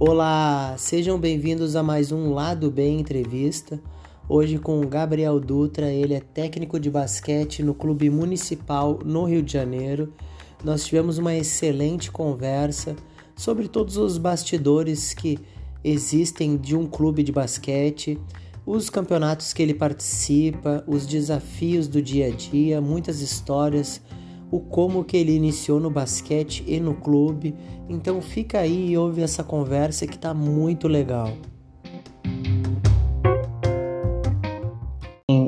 Olá, sejam bem-vindos a mais um Lado Bem Entrevista. Hoje com o Gabriel Dutra, ele é técnico de basquete no Clube Municipal no Rio de Janeiro. Nós tivemos uma excelente conversa sobre todos os bastidores que existem de um clube de basquete, os campeonatos que ele participa, os desafios do dia a dia, muitas histórias o como que ele iniciou no basquete e no clube. Então fica aí e ouve essa conversa que tá muito legal.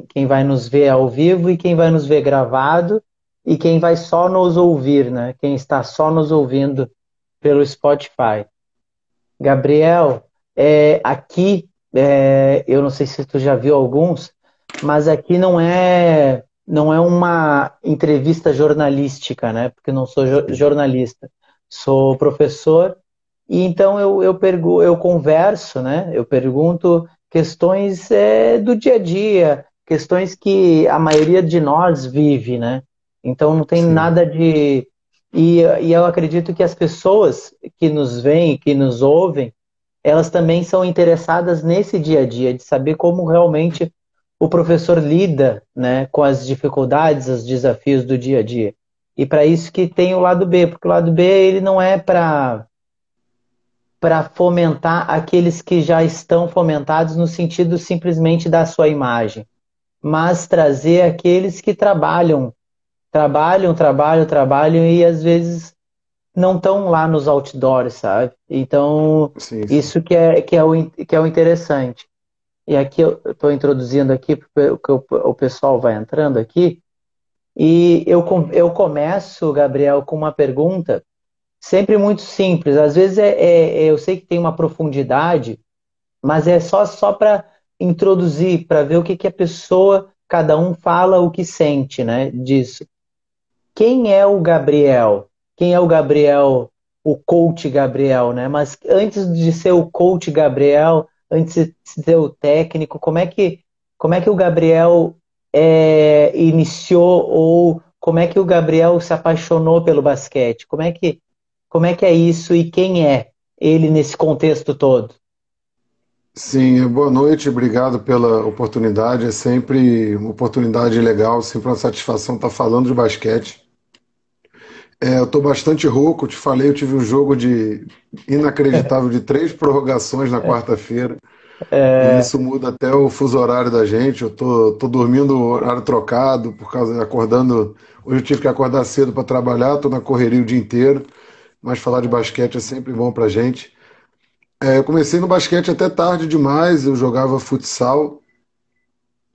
Quem vai nos ver ao vivo e quem vai nos ver gravado e quem vai só nos ouvir, né? Quem está só nos ouvindo pelo Spotify. Gabriel, é, aqui, é, eu não sei se tu já viu alguns, mas aqui não é não é uma entrevista jornalística, né? Porque não sou jornalista, sou professor e então eu eu, pergu eu converso, né? Eu pergunto questões é, do dia a dia, questões que a maioria de nós vive, né? Então não tem Sim. nada de e, e eu acredito que as pessoas que nos veem, que nos ouvem, elas também são interessadas nesse dia a dia, de saber como realmente o professor lida né, com as dificuldades, os desafios do dia a dia. E para isso que tem o lado B, porque o lado B ele não é para para fomentar aqueles que já estão fomentados no sentido simplesmente da sua imagem, mas trazer aqueles que trabalham, trabalham, trabalham, trabalham e às vezes não estão lá nos outdoors, sabe? Então, sim, sim. isso que é, que, é o, que é o interessante. E aqui eu estou introduzindo aqui, porque o pessoal vai entrando aqui. E eu, eu começo, Gabriel, com uma pergunta sempre muito simples. Às vezes é, é, é eu sei que tem uma profundidade, mas é só, só para introduzir, para ver o que, que a pessoa, cada um fala o que sente né, disso. Quem é o Gabriel? Quem é o Gabriel, o coach Gabriel, né? Mas antes de ser o coach Gabriel, antes de ser o técnico? Como é que, como é que o Gabriel é, iniciou ou como é que o Gabriel se apaixonou pelo basquete? Como é que, como é, que é isso e quem é ele nesse contexto todo? Sim, boa noite, obrigado pela oportunidade. É sempre uma oportunidade legal, sempre uma satisfação estar falando de basquete. É, eu estou bastante rouco, te falei, eu tive um jogo de inacreditável de três prorrogações na quarta-feira. É... Isso muda até o fuso horário da gente. Eu tô, tô dormindo horário trocado, por causa acordando. Hoje eu tive que acordar cedo para trabalhar, tô na correria o dia inteiro. Mas falar de basquete é sempre bom pra gente. É, eu comecei no basquete até tarde demais. Eu jogava futsal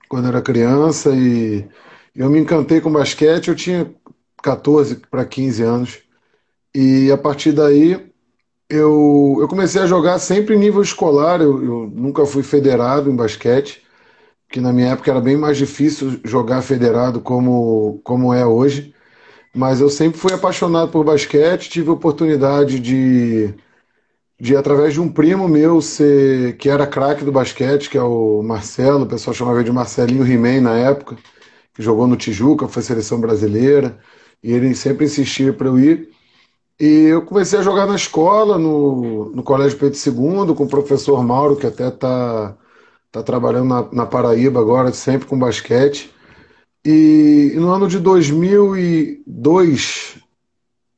quando era criança e eu me encantei com basquete. Eu tinha 14 para 15 anos. E a partir daí eu, eu comecei a jogar sempre em nível escolar. Eu, eu nunca fui federado em basquete, que na minha época era bem mais difícil jogar federado como, como é hoje. Mas eu sempre fui apaixonado por basquete, tive a oportunidade de, de através de um primo meu, ser, que era craque do basquete, que é o Marcelo, o pessoal chamava ele de Marcelinho He-Man na época, que jogou no Tijuca, foi seleção brasileira. E ele sempre insistia para eu ir. E eu comecei a jogar na escola, no, no Colégio Pedro II, com o professor Mauro, que até está tá trabalhando na, na Paraíba agora, sempre com basquete. E, e no ano de 2002,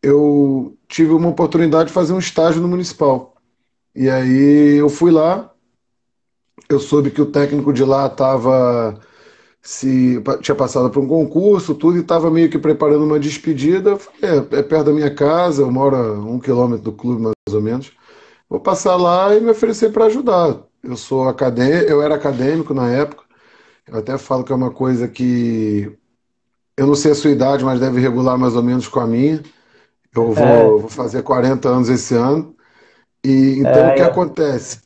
eu tive uma oportunidade de fazer um estágio no Municipal. E aí eu fui lá, eu soube que o técnico de lá estava se tinha passado por um concurso, tudo, e estava meio que preparando uma despedida. Eu falei, é, é, perto da minha casa, eu moro a um quilômetro do clube, mais ou menos. Vou passar lá e me oferecer para ajudar. Eu sou acadêmico, eu era acadêmico na época. Eu até falo que é uma coisa que eu não sei a sua idade, mas deve regular mais ou menos com a minha. Eu vou, é. vou fazer 40 anos esse ano. E então é, o que é. acontece?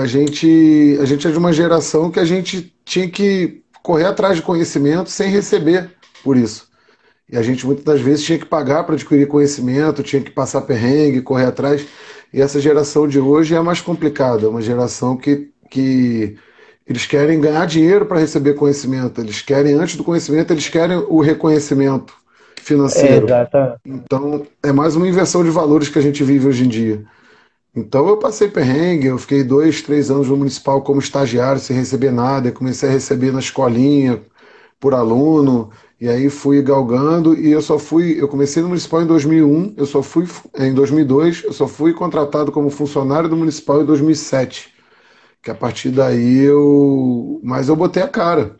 a gente, a gente é de uma geração que a gente tinha que correr atrás de conhecimento sem receber por isso. E a gente muitas das vezes tinha que pagar para adquirir conhecimento, tinha que passar perrengue, correr atrás. E essa geração de hoje é mais complicada, é uma geração que, que eles querem ganhar dinheiro para receber conhecimento, eles querem, antes do conhecimento, eles querem o reconhecimento financeiro. É, então, é mais uma inversão de valores que a gente vive hoje em dia. Então, eu passei perrengue, eu fiquei dois, três anos no municipal como estagiário, sem receber nada, comecei a receber na escolinha, por aluno, e aí fui galgando e eu só fui, eu comecei no municipal em 2001, eu só fui em 2002, eu só fui contratado como funcionário do municipal em 2007. Que a partir daí eu, mas eu botei a cara.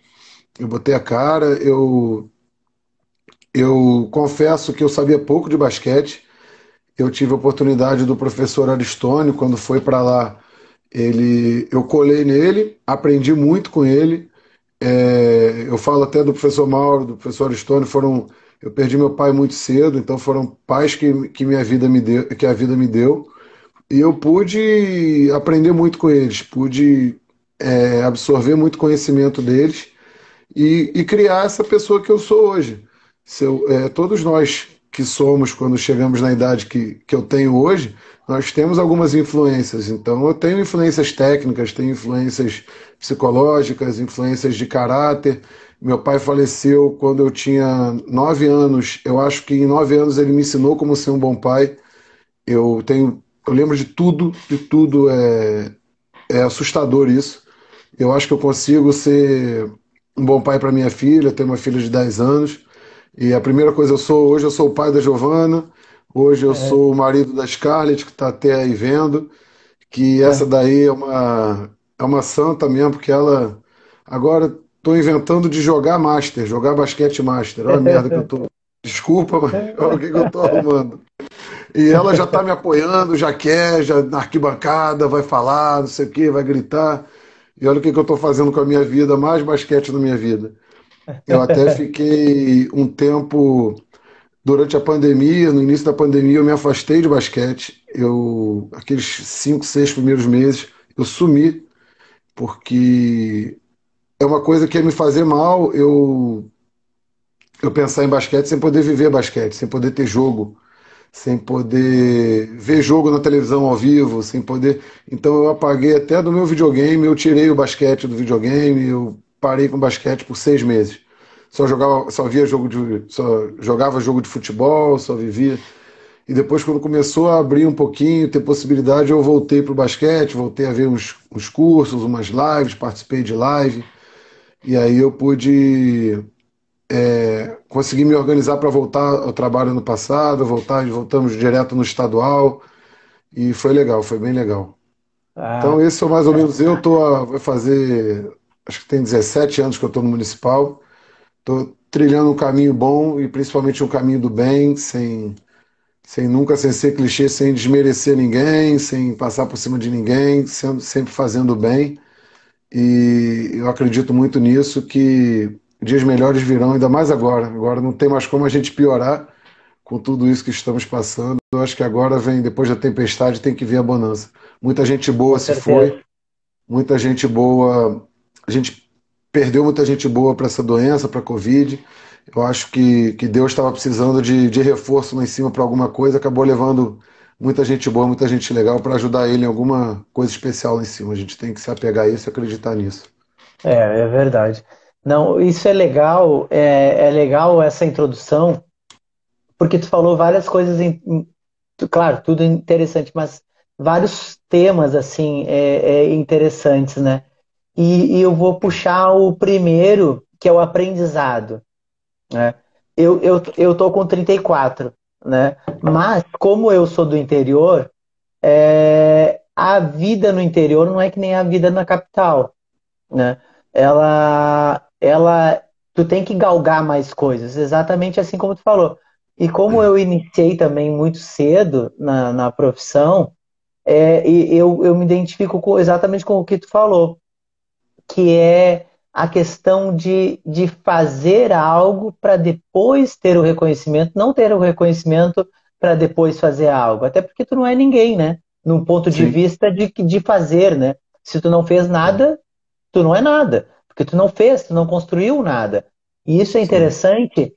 Eu botei a cara, eu eu confesso que eu sabia pouco de basquete. Eu tive a oportunidade do professor Aristônio quando foi para lá. Ele, eu colei nele, aprendi muito com ele. É, eu falo até do professor Mauro, do professor Aristônio, foram. Eu perdi meu pai muito cedo, então foram pais que, que minha vida me deu, que a vida me deu. E eu pude aprender muito com eles, pude é, absorver muito conhecimento deles e, e, criar essa pessoa que eu sou hoje. Eu, é, todos nós que somos, quando chegamos na idade que, que eu tenho hoje, nós temos algumas influências. Então, eu tenho influências técnicas, tenho influências psicológicas, influências de caráter. Meu pai faleceu quando eu tinha nove anos. Eu acho que em nove anos ele me ensinou como ser um bom pai. Eu tenho, eu lembro de tudo, de tudo. É, é assustador isso. Eu acho que eu consigo ser um bom pai para minha filha. Tenho uma filha de 10 anos. E a primeira coisa eu sou hoje eu sou o pai da Giovana. Hoje eu é. sou o marido da Scarlett que está até aí vendo. Que essa é. daí é uma é uma santa mesmo, porque ela. Agora estou inventando de jogar Master, jogar basquete Master. Olha a merda que eu tô. Desculpa, mas olha o que, que eu tô arrumando. E ela já está me apoiando, já quer, já na arquibancada, vai falar, não sei o quê, vai gritar. E olha o que, que eu estou fazendo com a minha vida, mais basquete na minha vida. Eu até fiquei um tempo durante a pandemia, no início da pandemia, eu me afastei de basquete. Eu, aqueles cinco, seis primeiros meses, eu sumi porque é uma coisa que ia me fazer mal eu eu pensar em basquete sem poder viver basquete, sem poder ter jogo, sem poder ver jogo na televisão ao vivo, sem poder. Então eu apaguei até do meu videogame, eu tirei o basquete do videogame, eu parei com basquete por seis meses. Só jogava, só via jogo de, só jogava jogo de futebol, só vivia e depois, quando começou a abrir um pouquinho, ter possibilidade, eu voltei para o basquete, voltei a ver uns, uns cursos, umas lives, participei de live. E aí eu pude é, conseguir me organizar para voltar ao trabalho no passado, voltar, voltamos direto no estadual. E foi legal, foi bem legal. Ah, então, esse é mais ou menos eu. Tô vai fazer, acho que tem 17 anos que eu estou no municipal. Estou trilhando um caminho bom e principalmente um caminho do bem, sem sem nunca sem ser clichê, sem desmerecer ninguém, sem passar por cima de ninguém, sendo, sempre fazendo bem. E eu acredito muito nisso, que dias melhores virão, ainda mais agora. Agora não tem mais como a gente piorar com tudo isso que estamos passando. Eu acho que agora vem, depois da tempestade, tem que vir a bonança. Muita gente boa se foi, muita gente boa. A gente perdeu muita gente boa para essa doença, para a Covid eu acho que, que Deus estava precisando de, de reforço lá em cima para alguma coisa, acabou levando muita gente boa, muita gente legal para ajudar ele em alguma coisa especial lá em cima. A gente tem que se apegar a isso e acreditar nisso. É, é verdade. Não, isso é legal, é, é legal essa introdução, porque tu falou várias coisas, em, claro, tudo interessante, mas vários temas assim é, é interessantes, né? E, e eu vou puxar o primeiro, que é o aprendizado. Né? Eu, eu, eu tô com 34, né? Mas, como eu sou do interior, é, a vida no interior não é que nem a vida na capital, né? Ela, ela, tu tem que galgar mais coisas, exatamente assim como tu falou. E como eu iniciei também muito cedo na, na profissão, é, eu, eu me identifico com, exatamente com o que tu falou, que é a questão de, de fazer algo para depois ter o reconhecimento, não ter o reconhecimento para depois fazer algo. Até porque tu não é ninguém, né? Num ponto Sim. de vista de, de fazer, né? Se tu não fez nada, tu não é nada. Porque tu não fez, tu não construiu nada. E isso é interessante. Sim.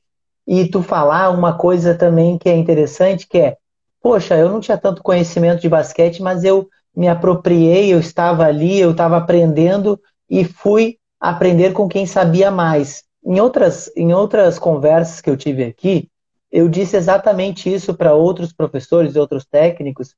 E tu falar uma coisa também que é interessante, que é poxa, eu não tinha tanto conhecimento de basquete, mas eu me apropriei, eu estava ali, eu estava aprendendo e fui aprender com quem sabia mais. Em outras, em outras conversas que eu tive aqui, eu disse exatamente isso para outros professores e outros técnicos,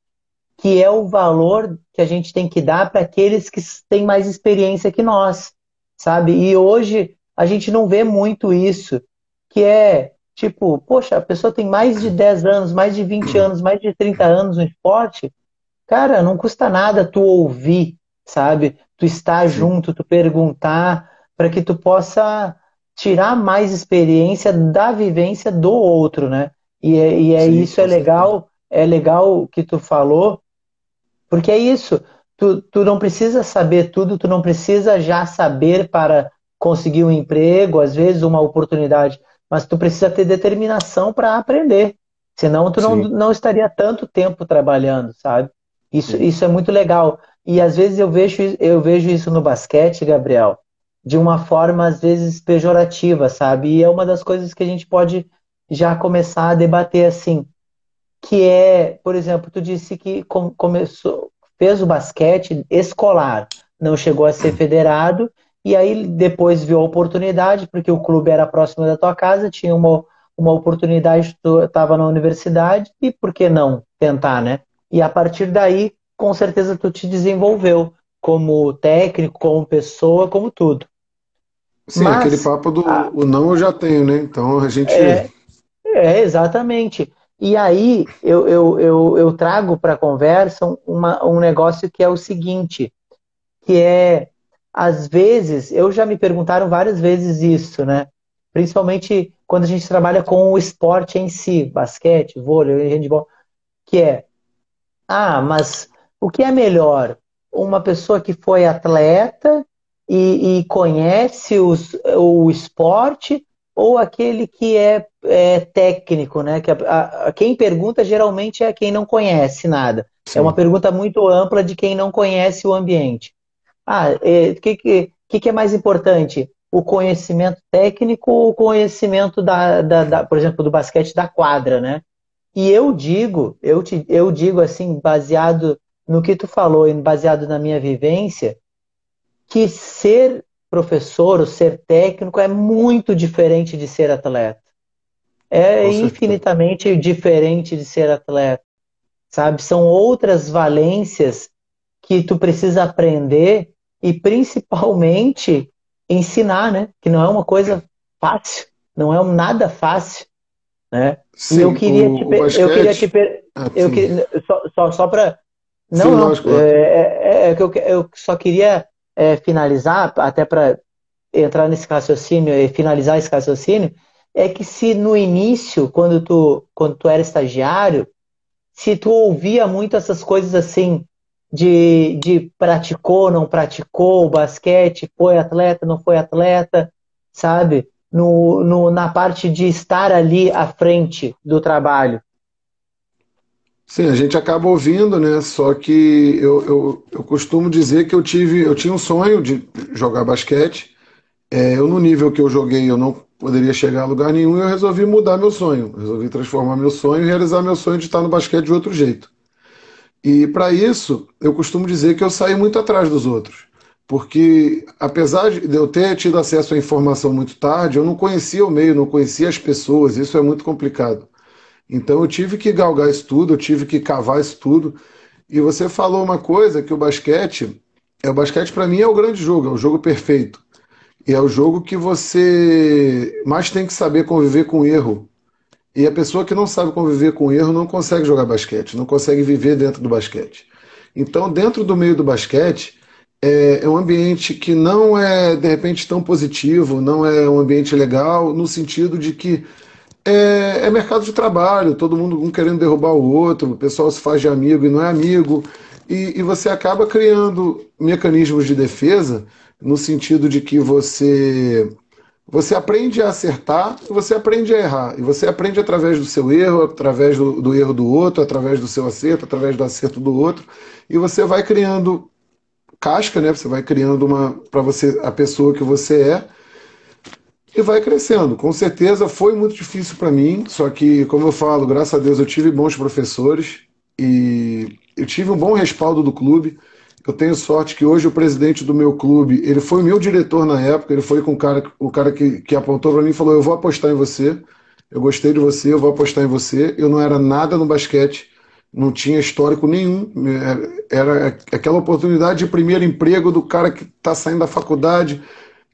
que é o valor que a gente tem que dar para aqueles que têm mais experiência que nós, sabe? E hoje a gente não vê muito isso, que é tipo, poxa, a pessoa tem mais de 10 anos, mais de 20 anos, mais de 30 anos no esporte, cara, não custa nada tu ouvir, sabe? Tu estar Sim. junto, tu perguntar, para que tu possa tirar mais experiência da vivência do outro, né? E, é, e é Sim, isso é legal, é legal que tu falou, porque é isso. Tu, tu não precisa saber tudo, tu não precisa já saber para conseguir um emprego, às vezes uma oportunidade, mas tu precisa ter determinação para aprender. Senão tu não, não estaria tanto tempo trabalhando, sabe? Isso, isso é muito legal. E às vezes eu vejo, eu vejo isso no basquete, Gabriel, de uma forma às vezes pejorativa, sabe? E é uma das coisas que a gente pode já começar a debater assim, que é, por exemplo, tu disse que começou, fez o basquete escolar, não chegou a ser federado, e aí depois viu a oportunidade, porque o clube era próximo da tua casa, tinha uma, uma oportunidade, tu estava na universidade, e por que não tentar, né? E a partir daí, com certeza tu te desenvolveu como técnico, como pessoa, como tudo. Sim, Mas, aquele papo do a, o não eu já tenho, né? Então a gente. É, é exatamente. E aí eu, eu, eu, eu trago para a conversa uma, um negócio que é o seguinte, que é, às vezes, eu já me perguntaram várias vezes isso, né? Principalmente quando a gente trabalha com o esporte em si, basquete, vôlei, handball, que é, ah, mas o que é melhor? Uma pessoa que foi atleta e, e conhece os, o esporte ou aquele que é, é técnico, né? Que a, a, quem pergunta geralmente é quem não conhece nada. Sim. É uma pergunta muito ampla de quem não conhece o ambiente. Ah, o é, que, que, que é mais importante? O conhecimento técnico ou o conhecimento da, da, da, por exemplo, do basquete da quadra, né? E eu digo, eu, te, eu digo assim, baseado no que tu falou baseado na minha vivência, que ser professor ou ser técnico é muito diferente de ser atleta. É infinitamente diferente de ser atleta. Sabe? São outras valências que tu precisa aprender e principalmente ensinar, né? Que não é uma coisa fácil, não é um nada fácil, né? Sim, e eu queria o, te, o basquete... eu queria te ah, eu só, só, só para não, sim, lógico, é, é, é, que eu, eu só queria é, finalizar, até para entrar nesse raciocínio e finalizar esse raciocínio, é que se no início, quando tu, quando tu era estagiário, se tu ouvia muito essas coisas assim, de, de praticou, não praticou o basquete, foi atleta, não foi atleta, sabe? No, no, na parte de estar ali à frente do trabalho. Sim, a gente acaba ouvindo, né? Só que eu, eu, eu costumo dizer que eu tive, eu tinha um sonho de jogar basquete. É, eu no nível que eu joguei, eu não poderia chegar a lugar nenhum. E eu resolvi mudar meu sonho, resolvi transformar meu sonho e realizar meu sonho de estar no basquete de outro jeito. E para isso, eu costumo dizer que eu saí muito atrás dos outros, porque apesar de eu ter tido acesso à informação muito tarde, eu não conhecia o meio, não conhecia as pessoas. Isso é muito complicado. Então eu tive que galgar isso tudo, eu tive que cavar isso tudo. E você falou uma coisa que o basquete, é o basquete para mim é o grande jogo, é o jogo perfeito. E é o jogo que você mais tem que saber conviver com erro. E a pessoa que não sabe conviver com erro não consegue jogar basquete, não consegue viver dentro do basquete. Então, dentro do meio do basquete, é, é um ambiente que não é, de repente, tão positivo, não é um ambiente legal, no sentido de que é, é, mercado de trabalho, todo mundo um querendo derrubar o outro, o pessoal se faz de amigo e não é amigo, e, e você acaba criando mecanismos de defesa no sentido de que você você aprende a acertar e você aprende a errar. E você aprende através do seu erro, através do, do erro do outro, através do seu acerto, através do acerto do outro. E você vai criando casca, né? Você vai criando uma para você a pessoa que você é e vai crescendo. Com certeza foi muito difícil para mim, só que, como eu falo, graças a Deus eu tive bons professores e eu tive um bom respaldo do clube. Eu tenho sorte que hoje o presidente do meu clube, ele foi meu diretor na época, ele foi com o cara, o cara que, que apontou para mim e falou: Eu vou apostar em você, eu gostei de você, eu vou apostar em você. Eu não era nada no basquete, não tinha histórico nenhum, era aquela oportunidade de primeiro emprego do cara que está saindo da faculdade,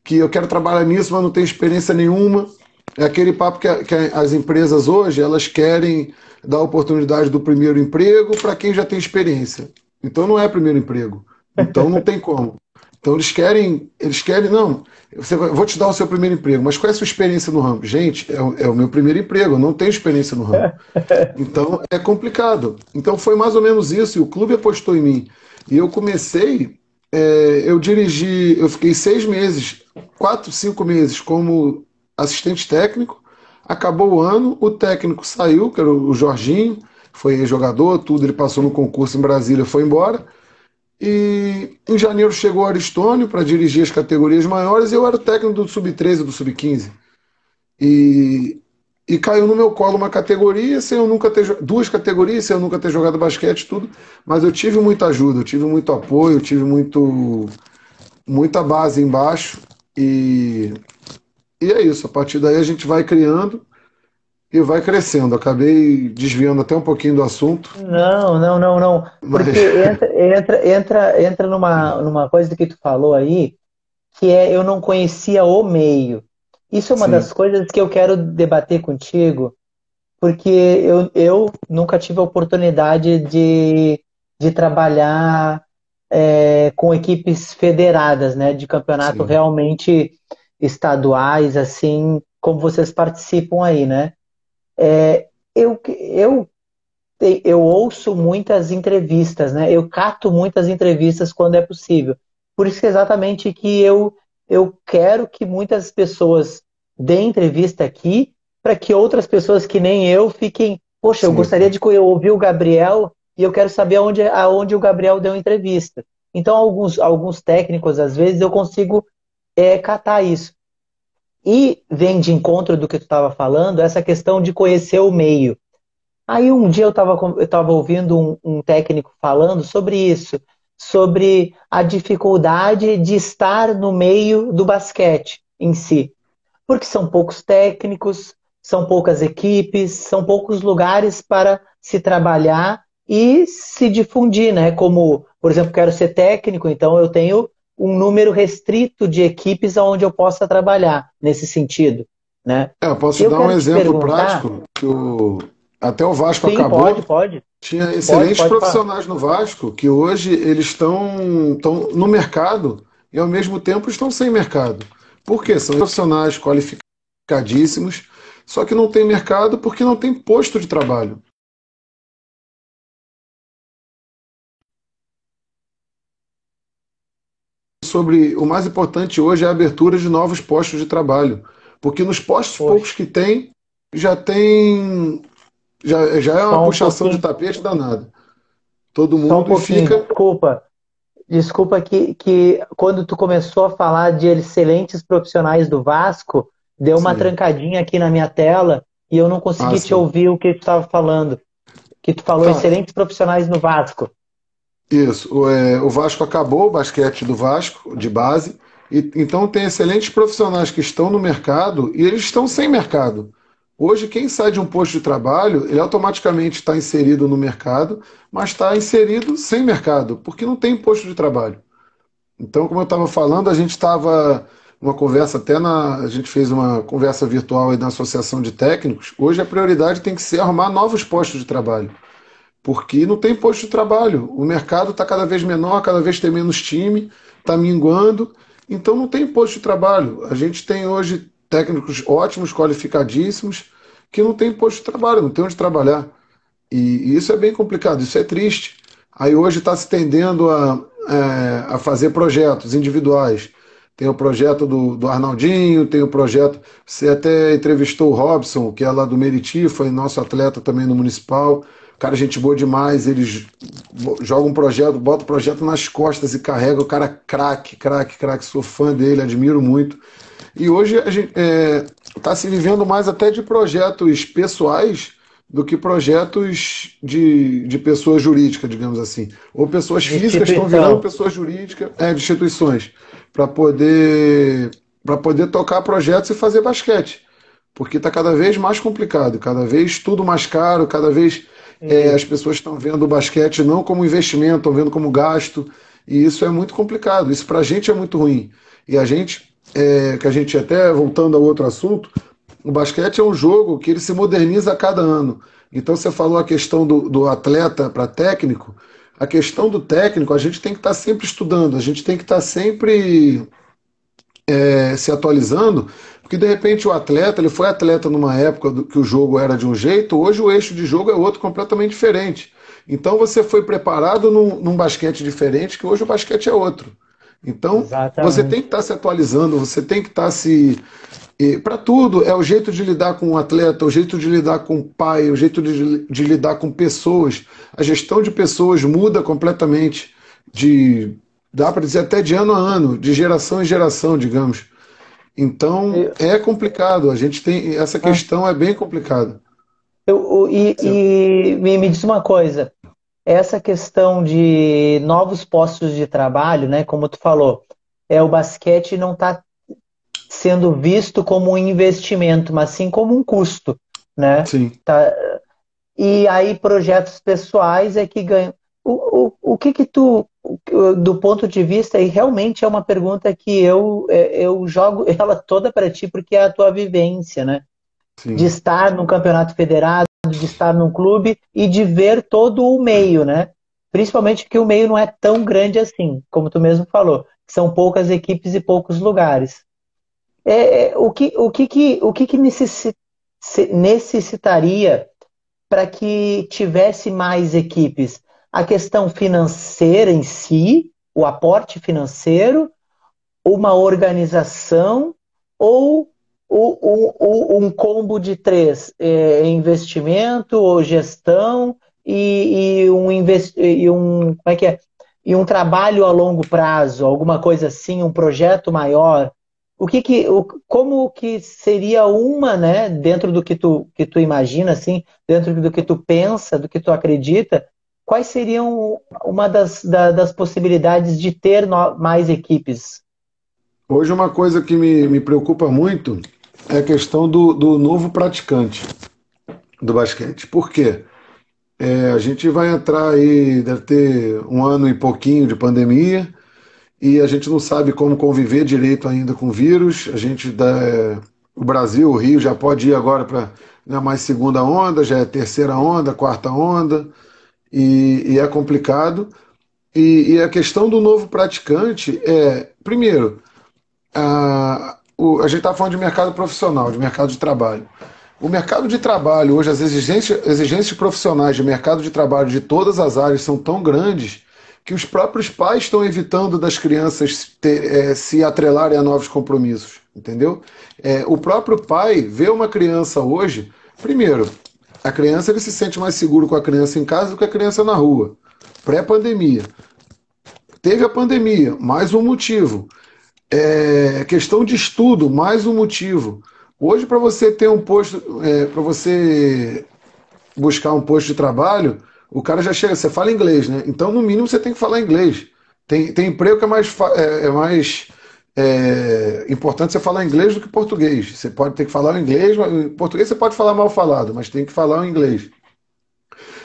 que eu quero trabalhar nisso, mas não tenho experiência nenhuma. É aquele papo que, que as empresas hoje elas querem dar oportunidade do primeiro emprego para quem já tem experiência. Então não é primeiro emprego. Então não tem como. Então eles querem, eles querem, não, você vai, vou te dar o seu primeiro emprego, mas qual é a sua experiência no ramo? Gente, é, é o meu primeiro emprego, eu não tenho experiência no ramo. Então é complicado. Então foi mais ou menos isso, e o clube apostou em mim. E eu comecei, é, eu dirigi, eu fiquei seis meses, quatro, cinco meses como assistente técnico, acabou o ano, o técnico saiu, que era o Jorginho, foi jogador, tudo, ele passou no concurso em Brasília, foi embora. E em janeiro chegou o Aristônio para dirigir as categorias maiores, e eu era o técnico do Sub-13 do Sub-15. E, e caiu no meu colo uma categoria, sem eu nunca ter duas categorias, sem eu nunca ter jogado basquete, tudo. Mas eu tive muita ajuda, eu tive muito apoio, eu tive muito, muita base embaixo. E, e é isso, a partir daí a gente vai criando e vai crescendo. Acabei desviando até um pouquinho do assunto. Não, não, não, não. Porque Mas... entra, entra, entra, entra numa, numa coisa que tu falou aí, que é eu não conhecia o meio. Isso é uma Sim. das coisas que eu quero debater contigo, porque eu, eu nunca tive a oportunidade de, de trabalhar é, com equipes federadas, né, de campeonato Sim. realmente estaduais, assim, como vocês participam aí, né? É, eu, eu, eu ouço muitas entrevistas, né? Eu cato muitas entrevistas quando é possível. Por isso que é exatamente que eu, eu quero que muitas pessoas deem entrevista aqui para que outras pessoas que nem eu fiquem, poxa, Sim. eu gostaria de ouvir o Gabriel e eu quero saber aonde, aonde o Gabriel deu entrevista. Então, alguns, alguns técnicos, às vezes, eu consigo é, catar isso. E vem de encontro do que tu estava falando, essa questão de conhecer o meio. Aí um dia eu estava eu tava ouvindo um, um técnico falando sobre isso, sobre a dificuldade de estar no meio do basquete em si. Porque são poucos técnicos, são poucas equipes, são poucos lugares para se trabalhar e se difundir, né? Como, por exemplo, quero ser técnico, então eu tenho um número restrito de equipes onde eu possa trabalhar nesse sentido. Né? É, eu posso eu dar um exemplo prático que o, até o Vasco Sim, acabou. Pode, pode. Tinha excelentes pode, pode profissionais no Vasco que hoje eles estão, estão no mercado e ao mesmo tempo estão sem mercado. Por quê? São profissionais qualificadíssimos, só que não tem mercado porque não tem posto de trabalho. sobre o mais importante hoje é a abertura de novos postos de trabalho. Porque nos postos Poxa. poucos que tem, já tem. Já, já é uma Só puxação um de tapete danada. Todo mundo um fica. Desculpa. Desculpa que, que quando tu começou a falar de excelentes profissionais do Vasco, deu uma sim. trancadinha aqui na minha tela e eu não consegui ah, te sim. ouvir o que tu estava falando. Que tu falou tá. excelentes profissionais no Vasco. Isso. O, é, o Vasco acabou o basquete do Vasco, de base, e, então tem excelentes profissionais que estão no mercado e eles estão sem mercado. Hoje, quem sai de um posto de trabalho, ele automaticamente está inserido no mercado, mas está inserido sem mercado, porque não tem posto de trabalho. Então, como eu estava falando, a gente estava uma conversa até na. A gente fez uma conversa virtual aí na Associação de Técnicos. Hoje a prioridade tem que ser arrumar novos postos de trabalho porque não tem posto de trabalho. O mercado está cada vez menor, cada vez tem menos time, está minguando, então não tem posto de trabalho. A gente tem hoje técnicos ótimos, qualificadíssimos, que não tem posto de trabalho, não tem onde trabalhar. E, isso é bem complicado, isso é triste. Aí hoje está se tendendo a, é, a fazer projetos individuais. Tem o projeto do, do Arnaldinho, tem o projeto. Você até entrevistou o Robson, que é lá do Meriti, foi nosso atleta também no Municipal. Cara, gente boa demais, eles jogam um projeto, bota o projeto nas costas e carrega o cara craque, craque, craque, sou fã dele, admiro muito. E hoje a gente está é, se vivendo mais até de projetos pessoais do que projetos de, de pessoa jurídica, digamos assim. Ou pessoas físicas estão virando pessoas jurídicas, é, de instituições, para poder, poder tocar projetos e fazer basquete. Porque está cada vez mais complicado, cada vez tudo mais caro, cada vez é, as pessoas estão vendo o basquete não como investimento, estão vendo como gasto. E isso é muito complicado. Isso para a gente é muito ruim. E a gente, é, que a gente até voltando ao outro assunto, o basquete é um jogo que ele se moderniza a cada ano. Então você falou a questão do, do atleta para técnico. A questão do técnico, a gente tem que estar tá sempre estudando, a gente tem que estar tá sempre é, se atualizando, porque de repente o atleta, ele foi atleta numa época do, que o jogo era de um jeito, hoje o eixo de jogo é outro completamente diferente. Então você foi preparado num, num basquete diferente, que hoje o basquete é outro. Então Exatamente. você tem que estar tá se atualizando, você tem que estar se para tudo, é o jeito de lidar com o atleta, o jeito de lidar com o pai, o jeito de, de lidar com pessoas. A gestão de pessoas muda completamente, de dá para dizer até de ano a ano, de geração em geração, digamos. Então é complicado. A gente tem essa questão é bem complicada. Eu, e, e me, me diz uma coisa, essa questão de novos postos de trabalho, né? Como tu falou, é o basquete não está sendo visto como um investimento, mas sim como um custo, né? Sim. Tá, e aí projetos pessoais é que ganham. O, o, o que que tu, do ponto de vista, e realmente é uma pergunta que eu, é, eu jogo ela toda para ti, porque é a tua vivência, né? Sim. De estar no campeonato federado, de estar num clube e de ver todo o meio, né? Principalmente que o meio não é tão grande assim, como tu mesmo falou. São poucas equipes e poucos lugares. É, é, o que, o que, que, o que, que necessitaria para que tivesse mais equipes? A questão financeira em si, o aporte financeiro, uma organização ou o, o, um combo de três: é, investimento ou gestão e, e, um invest, e um como é que é? E um trabalho a longo prazo, alguma coisa assim, um projeto maior o que que, o, como que seria uma, né, dentro do que tu, que tu imagina, assim, dentro do que tu pensa, do que tu acredita, quais seriam uma das, da, das possibilidades de ter no, mais equipes? Hoje uma coisa que me, me preocupa muito é a questão do, do novo praticante do basquete. Por quê? É, a gente vai entrar aí, deve ter um ano e pouquinho de pandemia, e a gente não sabe como conviver direito ainda com o vírus. A gente dá, o Brasil, o Rio já pode ir agora para não é mais segunda onda, já é terceira onda, quarta onda, e, e é complicado. E, e, a questão do novo praticante é, primeiro, a, o, a gente está falando de mercado profissional, de mercado de trabalho. O mercado de trabalho, hoje, as exigências, exigências profissionais de mercado de trabalho de todas as áreas são tão grandes que os próprios pais estão evitando das crianças ter, é, se atrelarem a novos compromissos, entendeu? É, o próprio pai vê uma criança hoje, primeiro, a criança ele se sente mais seguro com a criança em casa do que a criança na rua, pré-pandemia. Teve a pandemia, mais um motivo. É, questão de estudo, mais um motivo. Hoje, para você ter um posto, é, para você buscar um posto de trabalho, o cara já chega, você fala inglês, né? Então, no mínimo, você tem que falar inglês. Tem, tem emprego que é mais, é, é mais é, importante você falar inglês do que português. Você pode ter que falar o inglês, mas, português você pode falar mal falado, mas tem que falar o inglês.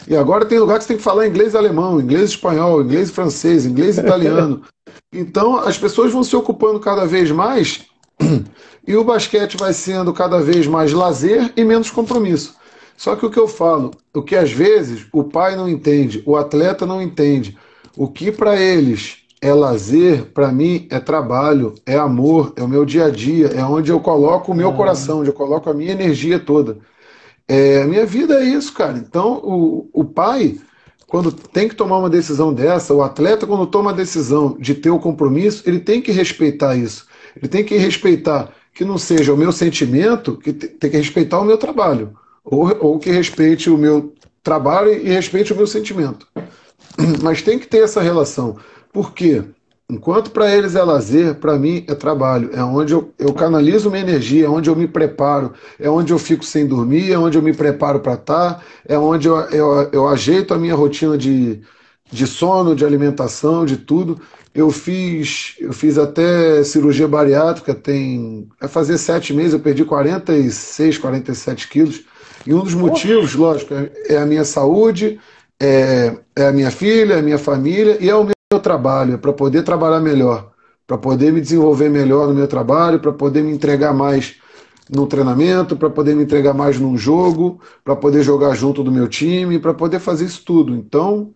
E agora tem lugar que você tem que falar inglês alemão, inglês espanhol, inglês francês, inglês e italiano. Então as pessoas vão se ocupando cada vez mais e o basquete vai sendo cada vez mais lazer e menos compromisso. Só que o que eu falo, o que às vezes o pai não entende, o atleta não entende, o que para eles é lazer, para mim é trabalho, é amor, é o meu dia a dia, é onde eu coloco o meu coração, onde eu coloco a minha energia toda. É, a minha vida é isso, cara. Então, o, o pai, quando tem que tomar uma decisão dessa, o atleta, quando toma a decisão de ter o compromisso, ele tem que respeitar isso. Ele tem que respeitar que não seja o meu sentimento, que tem que respeitar o meu trabalho ou, ou que respeite o meu trabalho e respeite o meu sentimento. Mas tem que ter essa relação. Por quê? Enquanto para eles é lazer, para mim é trabalho. É onde eu, eu canalizo minha energia, é onde eu me preparo, é onde eu fico sem dormir, é onde eu me preparo para estar, tá, é onde eu, eu, eu ajeito a minha rotina de, de sono, de alimentação, de tudo. Eu fiz, eu fiz até cirurgia bariátrica, tem. Vai fazer sete meses, eu perdi 46, 47 quilos. E um dos motivos, lógico, é a minha saúde, é, é a minha filha, é a minha família e é o meu trabalho, é para poder trabalhar melhor, para poder me desenvolver melhor no meu trabalho, para poder me entregar mais no treinamento, para poder me entregar mais num jogo, para poder jogar junto do meu time, para poder fazer isso tudo. Então,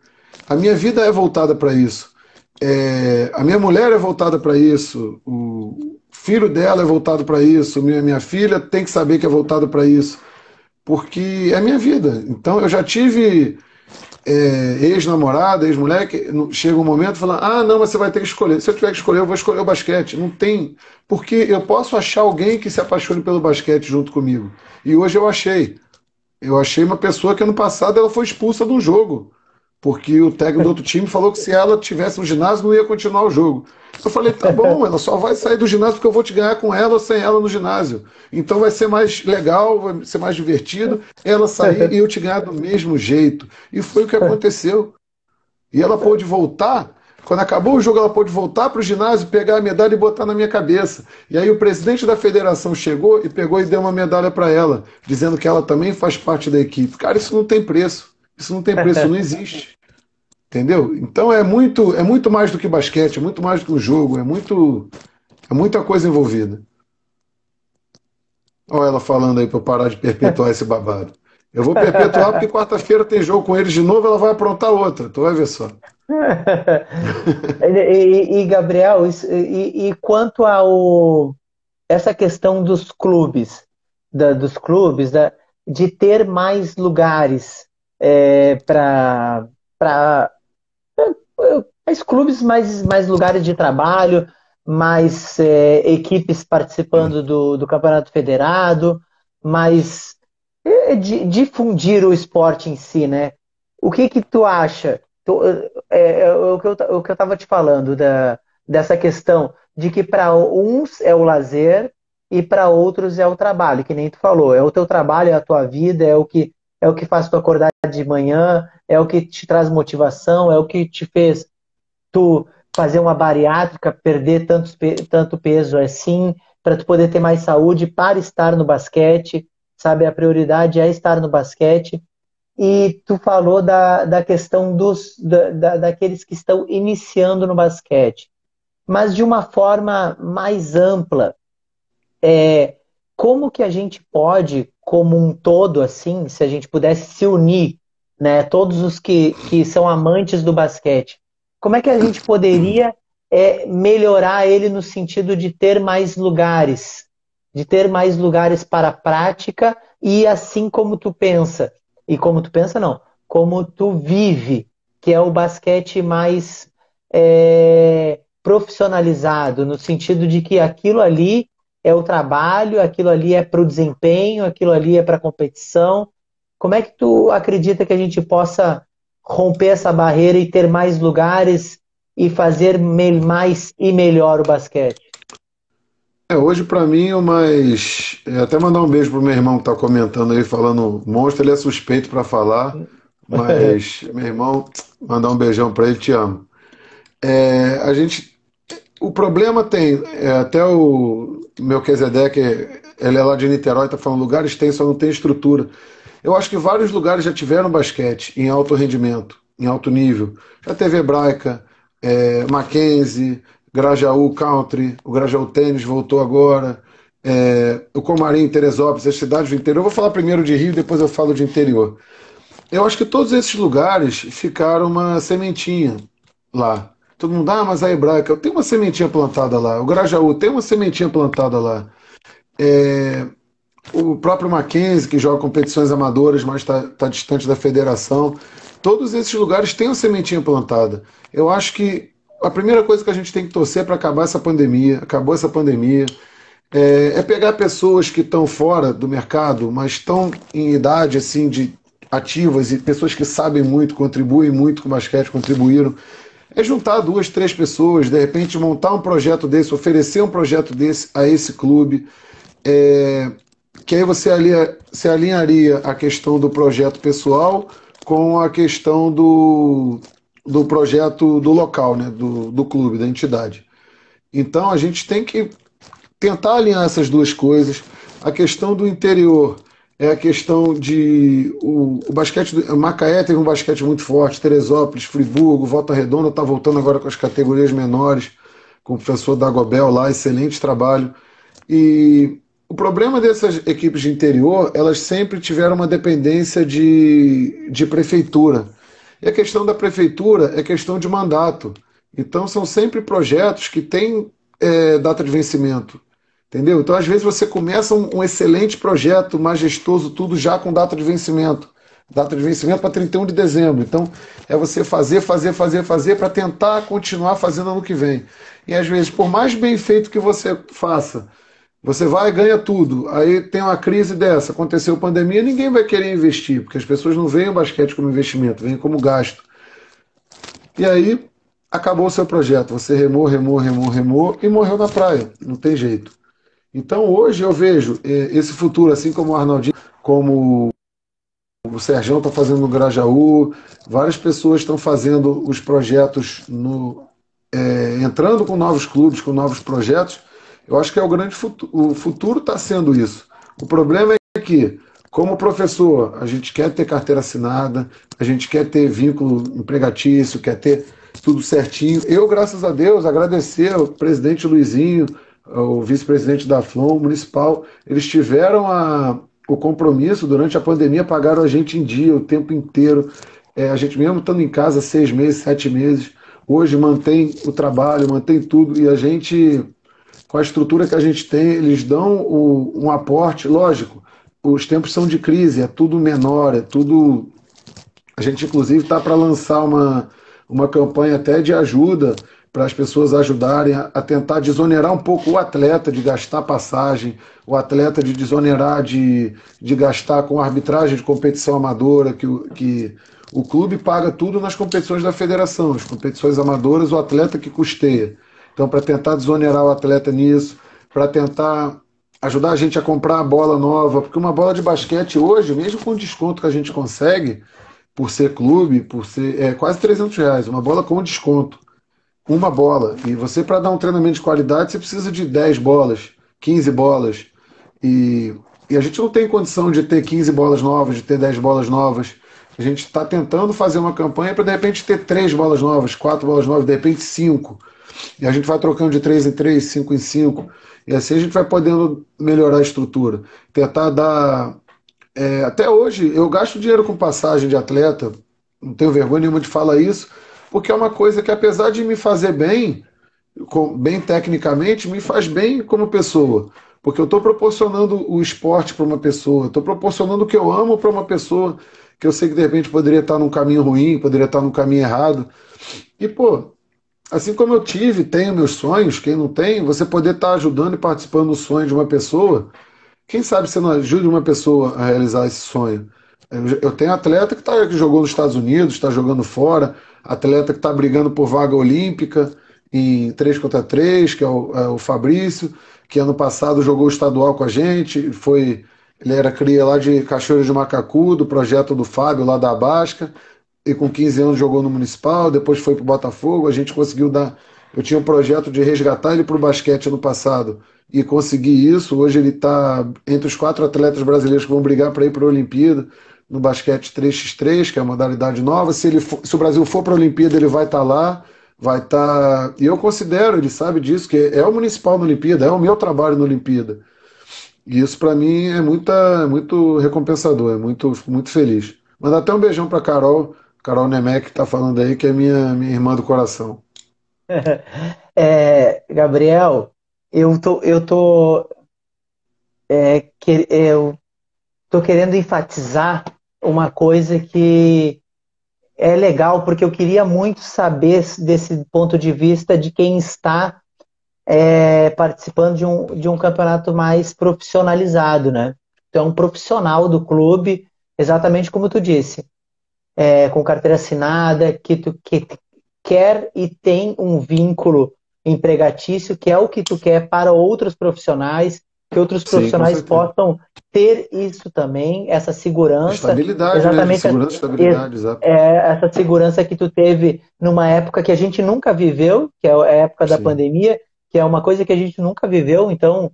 a minha vida é voltada para isso. É, a minha mulher é voltada para isso, o filho dela é voltado para isso, minha, minha filha tem que saber que é voltado para isso, porque é minha vida. Então eu já tive é, ex-namorada, ex-mulher, que chega um momento falando, ah, não, mas você vai ter que escolher. Se eu tiver que escolher, eu vou escolher o basquete. Não tem. Porque eu posso achar alguém que se apaixone pelo basquete junto comigo. E hoje eu achei. Eu achei uma pessoa que ano passado ela foi expulsa do jogo porque o técnico do outro time falou que se ela tivesse no ginásio não ia continuar o jogo. Eu falei, tá bom, ela só vai sair do ginásio porque eu vou te ganhar com ela ou sem ela no ginásio. Então vai ser mais legal, vai ser mais divertido ela sair e eu te ganhar do mesmo jeito. E foi o que aconteceu. E ela pôde voltar. Quando acabou o jogo, ela pôde voltar para o ginásio, pegar a medalha e botar na minha cabeça. E aí o presidente da federação chegou e pegou e deu uma medalha para ela, dizendo que ela também faz parte da equipe. Cara, isso não tem preço. Isso não tem preço, não existe. Entendeu? Então é muito, é muito mais do que basquete, é muito mais do que um jogo, é muito é muita coisa envolvida. Olha ela falando aí para eu parar de perpetuar esse babado. Eu vou perpetuar porque quarta-feira tem jogo com eles de novo, ela vai aprontar outra. Tu vai ver só. e, e, Gabriel, e, e, quanto ao essa questão dos clubes, da, dos clubes, da, de ter mais lugares é, para mais clubes, mais, mais lugares de trabalho, mais é, equipes participando do, do Campeonato Federado, mais é, difundir o esporte em si, né? O que que tu acha? Tu, é, é, o que eu o que eu estava te falando da, dessa questão de que para uns é o lazer e para outros é o trabalho, que nem tu falou, é o teu trabalho, é a tua vida, é o que é o que faz tu acordar de manhã, é o que te traz motivação, é o que te fez tu fazer uma bariátrica, perder tanto, tanto peso assim, para tu poder ter mais saúde para estar no basquete, sabe? A prioridade é estar no basquete. E tu falou da, da questão dos, da, daqueles que estão iniciando no basquete, mas de uma forma mais ampla. É, como que a gente pode, como um todo, assim, se a gente pudesse se unir, né, todos os que, que são amantes do basquete, como é que a gente poderia é, melhorar ele no sentido de ter mais lugares, de ter mais lugares para a prática e assim como tu pensa, e como tu pensa não, como tu vive, que é o basquete mais é, profissionalizado, no sentido de que aquilo ali é o trabalho, aquilo ali é para o desempenho, aquilo ali é para a competição. Como é que tu acredita que a gente possa romper essa barreira e ter mais lugares e fazer mais e melhor o basquete? É, hoje para mim o mais. É, até mandar um beijo pro meu irmão que tá comentando aí, falando monstro, ele é suspeito para falar, mas meu irmão, mandar um beijão para ele, te amo. É, a gente. O problema tem, é, até o Melquisedeque, ele é lá de Niterói, tá falando, lugares tem, só não tem estrutura. Eu acho que vários lugares já tiveram basquete em alto rendimento, em alto nível. Já teve Hebraica, é, Mackenzie, Grajaú Country, o Grajaú Tênis voltou agora, é, o Comarim, Teresópolis, as cidades do interior. Eu vou falar primeiro de Rio, depois eu falo de interior. Eu acho que todos esses lugares ficaram uma sementinha lá. Todo mundo, ah, mas a Hebraica, eu tenho uma sementinha plantada lá. O Grajaú tem uma sementinha plantada lá. É, o próprio Mackenzie, que joga competições amadoras, mas está tá distante da federação. Todos esses lugares têm uma sementinha plantada. Eu acho que a primeira coisa que a gente tem que torcer para acabar essa pandemia, acabou essa pandemia, é, é pegar pessoas que estão fora do mercado, mas estão em idade assim de ativas e pessoas que sabem muito, contribuem muito com o basquete, contribuíram. É juntar duas, três pessoas, de repente montar um projeto desse, oferecer um projeto desse a esse clube, é, que aí você alinha, se alinharia a questão do projeto pessoal com a questão do, do projeto do local, né, do, do clube, da entidade. Então a gente tem que tentar alinhar essas duas coisas. A questão do interior é a questão de. O, o basquete. Do, Macaé teve um basquete muito forte, Teresópolis, Friburgo, Volta Redonda está voltando agora com as categorias menores, com o professor Dagobel lá, excelente trabalho. E o problema dessas equipes de interior, elas sempre tiveram uma dependência de, de prefeitura. E a questão da prefeitura é questão de mandato. Então, são sempre projetos que têm é, data de vencimento. Entendeu? Então, às vezes, você começa um, um, excelente projeto, majestoso, tudo já com data de vencimento. Data de vencimento para 31 de dezembro. Então, é você fazer, fazer, fazer, fazer para tentar continuar fazendo ano que vem. E às vezes, por mais bem feito que você faça, você vai e ganha tudo. Aí tem uma crise dessa, aconteceu pandemia, ninguém vai querer investir, porque as pessoas não veem o basquete como investimento, veem como gasto. E aí acabou o seu projeto. Você remou, remou, remou, remou e morreu na praia. Não tem jeito. Então hoje eu vejo eh, esse futuro, assim como o Arnaldinho, como o Sergião está fazendo no Grajaú, várias pessoas estão fazendo os projetos no, é, entrando com novos clubes, com novos projetos. Eu acho que é o grande futuro. O futuro está sendo isso. O problema é que, como professor, a gente quer ter carteira assinada, a gente quer ter vínculo empregatício, quer ter tudo certinho. Eu, graças a Deus, agradecer ao presidente Luizinho, o vice-presidente da FLOM municipal, eles tiveram a, o compromisso durante a pandemia, pagaram a gente em dia o tempo inteiro. É, a gente mesmo estando em casa seis meses, sete meses, hoje mantém o trabalho, mantém tudo, e a gente, com a estrutura que a gente tem, eles dão o, um aporte, lógico, os tempos são de crise, é tudo menor, é tudo. A gente, inclusive, está para lançar uma, uma campanha até de ajuda para as pessoas ajudarem a, tentar desonerar um pouco o atleta de gastar passagem, o atleta de desonerar de, de gastar com arbitragem de competição amadora, que, que o clube paga tudo nas competições da federação, as competições amadoras, o atleta que custeia. Então, para tentar desonerar o atleta nisso, para tentar ajudar a gente a comprar a bola nova, porque uma bola de basquete hoje, mesmo com o desconto que a gente consegue, por ser clube, por ser é quase 300 reais, uma bola com desconto uma bola. E você, para dar um treinamento de qualidade, você precisa de 10 bolas, 15 bolas. E, e a gente não tem condição de ter 15 bolas novas, de ter 10 bolas novas. A gente está tentando fazer uma campanha para de repente ter 3 bolas novas, 4 bolas novas, de repente 5. E a gente vai trocando de 3 em 3, 5 em 5. E assim a gente vai podendo melhorar a estrutura. Tentar dar. É, até hoje, eu gasto dinheiro com passagem de atleta, não tenho vergonha nenhuma de falar isso, porque é uma coisa que, apesar de me fazer bem, bem tecnicamente, me faz bem como pessoa. Porque eu estou proporcionando o esporte para uma pessoa, estou proporcionando o que eu amo para uma pessoa que eu sei que de repente poderia estar num caminho ruim, poderia estar num caminho errado. E, pô, assim como eu tive, tenho meus sonhos, quem não tem, você poder estar ajudando e participando do sonho de uma pessoa, quem sabe você não ajude uma pessoa a realizar esse sonho. Eu tenho atleta que, tá, que jogou nos Estados Unidos, está jogando fora, atleta que está brigando por vaga olímpica em 3 contra 3, que é o, é o, Fabrício, que ano passado jogou estadual com a gente, foi ele era cria lá de Cachoeira de Macacu, do projeto do Fábio lá da Basca, e com 15 anos jogou no Municipal, depois foi para o Botafogo, a gente conseguiu dar... Eu tinha um projeto de resgatar ele para o basquete ano passado, e consegui isso, hoje ele está entre os quatro atletas brasileiros que vão brigar para ir para a Olimpíada, no basquete 3x3, que é a modalidade nova. Se, ele for, se o Brasil for para a Olimpíada, ele vai estar tá lá, vai estar. Tá... E eu considero, ele sabe disso, que é o municipal na Olimpíada, é o meu trabalho na Olimpíada. E isso para mim é muita, é muito recompensador, é muito, muito feliz. Mandar até um beijão para Carol, Carol Nemec, que está falando aí, que é minha, minha irmã do coração. É, Gabriel, eu tô, eu tô, é, que, eu tô querendo enfatizar uma coisa que é legal, porque eu queria muito saber desse ponto de vista de quem está é, participando de um, de um campeonato mais profissionalizado, né? Então, um profissional do clube, exatamente como tu disse, é, com carteira assinada, que, tu, que, quer e tem um vínculo empregatício que é o que tu quer para outros profissionais, que outros profissionais Sim, possam ter isso também, essa segurança. Estabilidade, né? exatamente, né? Segurança, estabilidade, exato. É, essa segurança que tu teve numa época que a gente nunca viveu, que é a época da Sim. pandemia, que é uma coisa que a gente nunca viveu, então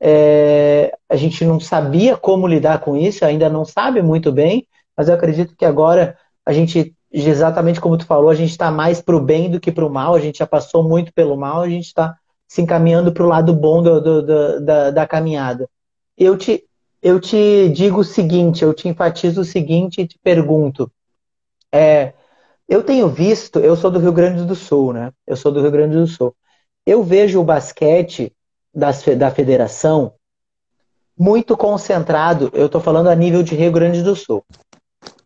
é, a gente não sabia como lidar com isso, ainda não sabe muito bem, mas eu acredito que agora a gente, exatamente como tu falou, a gente está mais para o bem do que para o mal, a gente já passou muito pelo mal, a gente está se encaminhando para o lado bom do, do, do, da, da caminhada. Eu te, eu te digo o seguinte, eu te enfatizo o seguinte e te pergunto. É, eu tenho visto, eu sou do Rio Grande do Sul, né? Eu sou do Rio Grande do Sul. Eu vejo o basquete das, da federação muito concentrado, eu estou falando a nível de Rio Grande do Sul,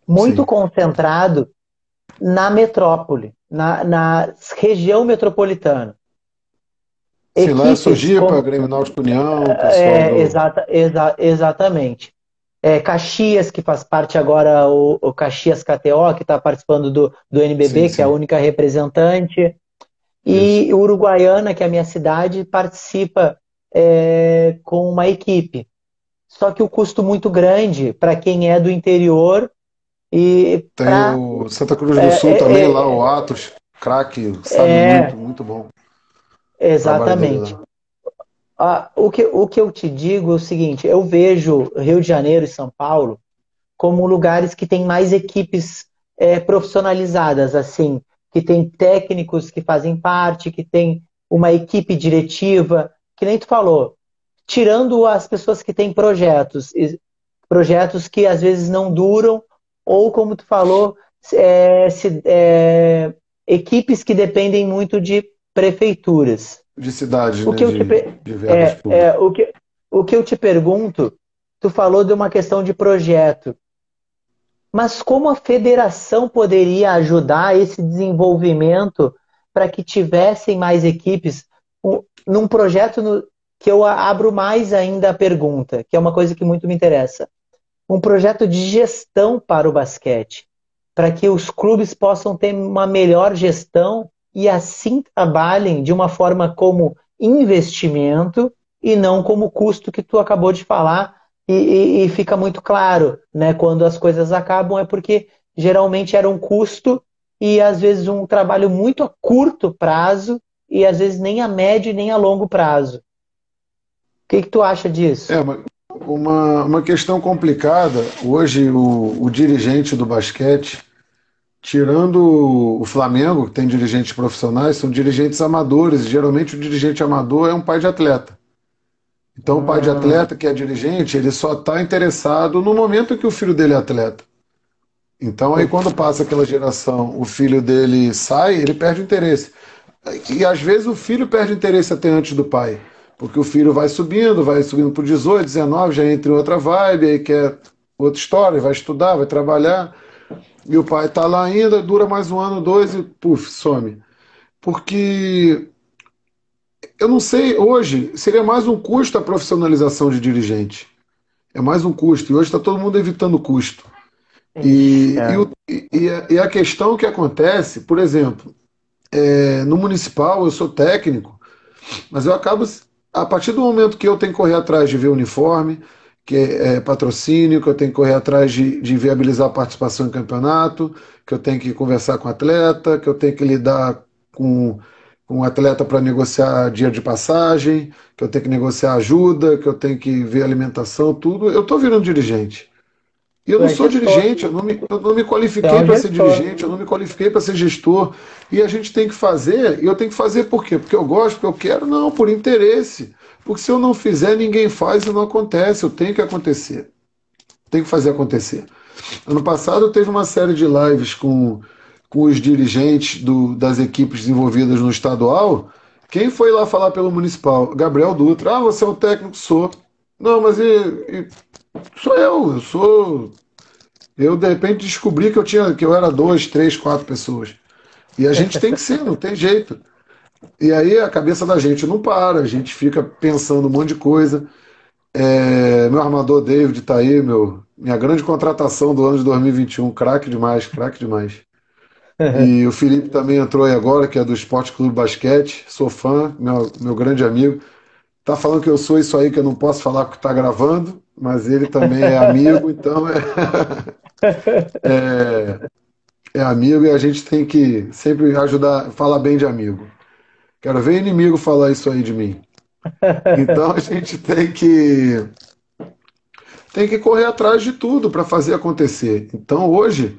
muito Sim. concentrado na metrópole, na, na região metropolitana. Lá, Sojipa, como... Grêmio Náutico União, é, do... exata, exa, exatamente. É, Caxias, que faz parte agora, o, o Caxias KTO, que está participando do, do NBB, sim, que sim. é a única representante. E Isso. Uruguaiana, que é a minha cidade, participa é, com uma equipe. Só que o custo muito grande para quem é do interior. E Tem pra... o Santa Cruz do é, Sul é, também, é, lá, o Atos, craque, sabe muito, muito bom. Exatamente. Ah, o, que, o que eu te digo é o seguinte: eu vejo Rio de Janeiro e São Paulo como lugares que têm mais equipes é, profissionalizadas, assim, que tem técnicos que fazem parte, que tem uma equipe diretiva, que nem tu falou, tirando as pessoas que têm projetos, projetos que às vezes não duram, ou como tu falou, é, se, é, equipes que dependem muito de prefeituras. De cidades, o né? que eu te, de, é, é, o, que, o que eu te pergunto, tu falou de uma questão de projeto. Mas como a federação poderia ajudar esse desenvolvimento para que tivessem mais equipes? num projeto no, que eu abro mais ainda a pergunta, que é uma coisa que muito me interessa. Um projeto de gestão para o basquete, para que os clubes possam ter uma melhor gestão e assim trabalhem de uma forma como investimento e não como custo que tu acabou de falar e, e, e, fica muito claro, né? Quando as coisas acabam é porque geralmente era um custo e às vezes um trabalho muito a curto prazo e às vezes nem a médio nem a longo prazo. O que, que tu acha disso? É uma, uma, questão complicada. Hoje o, o dirigente do basquete Tirando o Flamengo, que tem dirigentes profissionais, são dirigentes amadores. Geralmente o dirigente amador é um pai de atleta. Então o pai de ah. atleta, que é dirigente, ele só está interessado no momento que o filho dele é atleta. Então aí quando passa aquela geração, o filho dele sai, ele perde o interesse. E às vezes o filho perde o interesse até antes do pai. Porque o filho vai subindo, vai subindo para 18, 19, já entra em outra vibe, aí quer outra história, vai estudar, vai trabalhar. E o pai está lá ainda, dura mais um ano, dois e puf, some. Porque eu não sei, hoje seria mais um custo a profissionalização de dirigente. É mais um custo. E hoje está todo mundo evitando custo. E, é. e, o, e, a, e, a, questão que acontece, por exemplo, é, no municipal eu sou técnico, mas eu acabo, a partir do momento que eu tenho que correr atrás de ver uniforme, que é, é, patrocínio, que eu tenho que correr atrás de, de viabilizar a participação em campeonato, que eu tenho que conversar com o atleta, que eu tenho que lidar com, com o atleta para negociar dia de passagem, que eu tenho que negociar ajuda, que eu tenho que ver alimentação, tudo. Eu estou virando dirigente. E eu não sou dirigente, eu não me, eu não me qualifiquei para ser dirigente, eu não me qualifiquei para ser gestor. E a gente tem que fazer, e eu tenho que fazer por quê? Porque eu gosto, porque eu quero? Não, por interesse. Porque se eu não fizer, ninguém faz e não acontece. Eu tenho que acontecer. Tenho que fazer acontecer. Ano passado teve uma série de lives com, com os dirigentes do, das equipes desenvolvidas no estadual. Quem foi lá falar pelo municipal? Gabriel Dutra. Ah, você é o técnico? Sou. Não, mas e, e, sou eu. Eu sou. Eu de repente descobri que eu tinha que eu era dois, três, quatro pessoas. E a gente tem que ser, não tem jeito. E aí a cabeça da gente não para, a gente fica pensando um monte de coisa. É, meu armador David tá aí, meu, minha grande contratação do ano de 2021, craque demais, craque demais. E o Felipe também entrou aí agora, que é do Esporte Clube Basquete. Sou fã, meu, meu grande amigo. Tá falando que eu sou isso aí, que eu não posso falar porque tá gravando, mas ele também é amigo, então é, é, é amigo e a gente tem que sempre ajudar, falar bem de amigo. Quero ver inimigo falar isso aí de mim. Então a gente tem que tem que correr atrás de tudo para fazer acontecer. Então hoje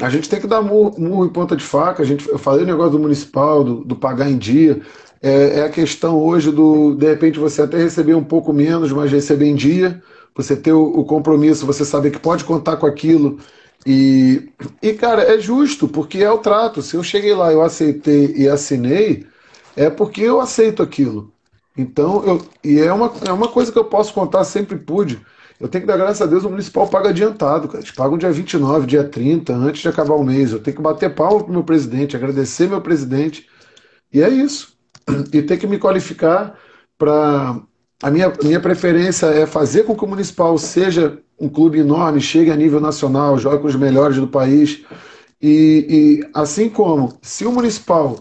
a gente tem que dar murro, em ponta de faca. A gente, eu falei o negócio do municipal, do, do pagar em dia. É, é, a questão hoje do, de repente, você até receber um pouco menos, mas receber em dia. Você ter o, o compromisso, você saber que pode contar com aquilo. E, e, cara, é justo, porque é o trato. Se eu cheguei lá, eu aceitei e assinei, é porque eu aceito aquilo. Então, eu, e é uma, é uma coisa que eu posso contar, sempre pude. Eu tenho que dar graças a Deus, o municipal paga adiantado, cara. Eles pagam dia 29, dia 30, antes de acabar o mês. Eu tenho que bater palma pro meu presidente, agradecer meu presidente. E é isso. E ter que me qualificar para. A minha, minha preferência é fazer com que o municipal seja um clube enorme, chegue a nível nacional, jogue com os melhores do país. E, e assim como, se o municipal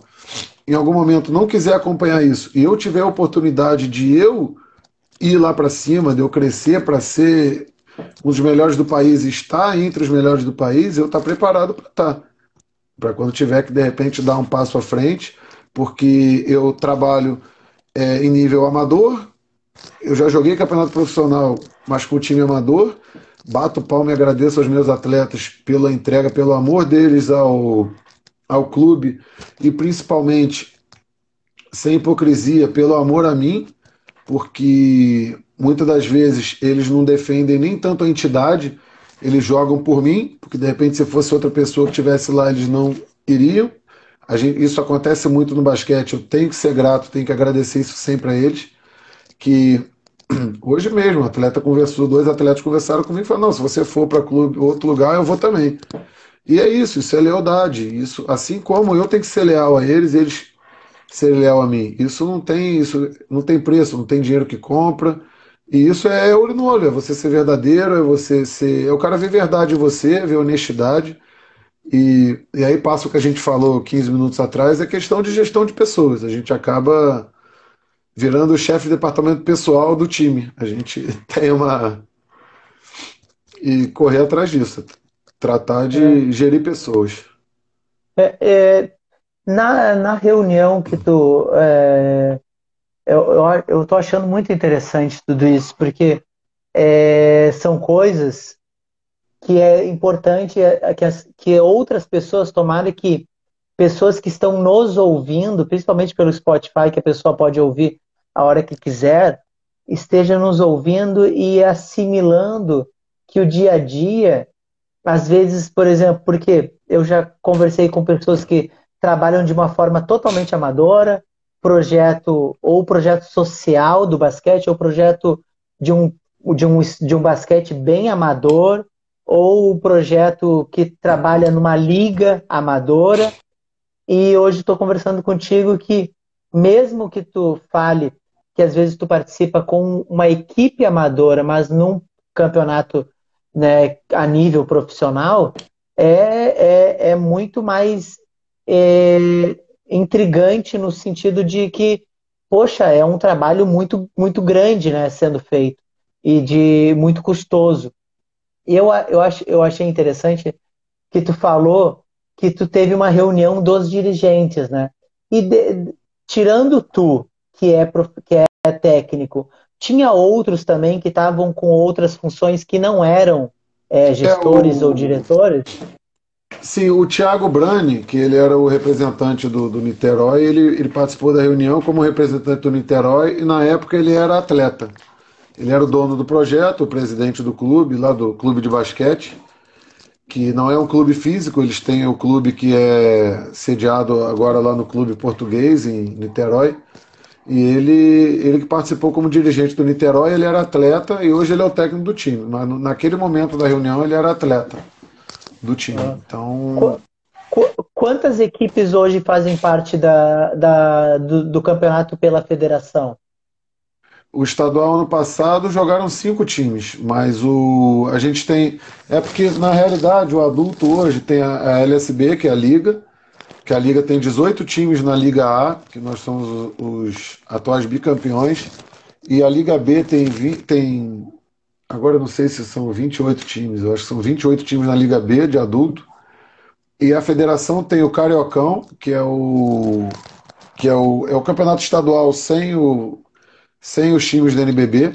em algum momento não quiser acompanhar isso e eu tiver a oportunidade de eu ir lá para cima, de eu crescer para ser um dos melhores do país, estar entre os melhores do país, eu estar tá preparado para estar. Tá. Para quando tiver que de repente dar um passo à frente, porque eu trabalho é, em nível amador, eu já joguei campeonato profissional, mas com time amador. Bato palma e agradeço aos meus atletas pela entrega, pelo amor deles ao, ao clube e principalmente, sem hipocrisia, pelo amor a mim, porque muitas das vezes eles não defendem nem tanto a entidade, eles jogam por mim, porque de repente se fosse outra pessoa que estivesse lá, eles não iriam. Gente, isso acontece muito no basquete, eu tenho que ser grato, tenho que agradecer isso sempre a eles, que hoje mesmo, atleta conversou, dois atletas conversaram comigo e falaram, não, se você for para outro lugar, eu vou também. E é isso, isso é lealdade. Isso, assim como eu tenho que ser leal a eles, eles ser leal a mim. Isso não tem, isso não tem preço, não tem dinheiro que compra. E isso é olho no olho, é você ser verdadeiro, é você ser. É o cara ver verdade em você, ver honestidade. E, e aí passa o que a gente falou 15 minutos atrás, é questão de gestão de pessoas. A gente acaba virando o chefe de departamento pessoal do time. A gente tem uma. E correr atrás disso. Tratar de é. gerir pessoas. É, é, na, na reunião que tu. É, eu, eu, eu tô achando muito interessante tudo isso, porque é, são coisas que é importante é, que, as, que outras pessoas tomarem que pessoas que estão nos ouvindo, principalmente pelo Spotify, que a pessoa pode ouvir a hora que quiser, esteja nos ouvindo e assimilando que o dia a dia, às vezes, por exemplo, porque eu já conversei com pessoas que trabalham de uma forma totalmente amadora, projeto ou projeto social do basquete, ou projeto de um, de um, de um basquete bem amador, ou projeto que trabalha numa liga amadora. E hoje estou conversando contigo que, mesmo que tu fale que às vezes tu participa com uma equipe amadora, mas num campeonato né, a nível profissional, é, é, é muito mais é, intrigante no sentido de que, poxa, é um trabalho muito, muito grande né, sendo feito e de muito custoso. Eu, eu, ach, eu achei interessante que tu falou que tu teve uma reunião dos dirigentes, né? E de, tirando tu, que é, que é técnico, tinha outros também que estavam com outras funções que não eram é, gestores é o... ou diretores? Sim, o Thiago Brani, que ele era o representante do, do Niterói, ele, ele participou da reunião como representante do Niterói e na época ele era atleta. Ele era o dono do projeto, o presidente do clube, lá do clube de basquete, que não é um clube físico, eles têm o clube que é sediado agora lá no clube português, em Niterói. E ele, ele que participou como dirigente do Niterói, ele era atleta e hoje ele é o técnico do time. Mas naquele momento da reunião ele era atleta do time. Ah. Então. Quantas equipes hoje fazem parte da, da do, do, campeonato pela federação? O estadual ano passado jogaram cinco times, mas o a gente tem é porque na realidade o adulto hoje tem a, a LSB que é a liga, que a Liga tem 18 times na Liga A, que nós somos os atuais bicampeões, e a Liga B tem, 20, tem agora não sei se são 28 times, eu acho que são 28 times na Liga B de adulto, e a federação tem o Cariocão, que é o que é o, é o campeonato estadual sem, o, sem os times do NBB,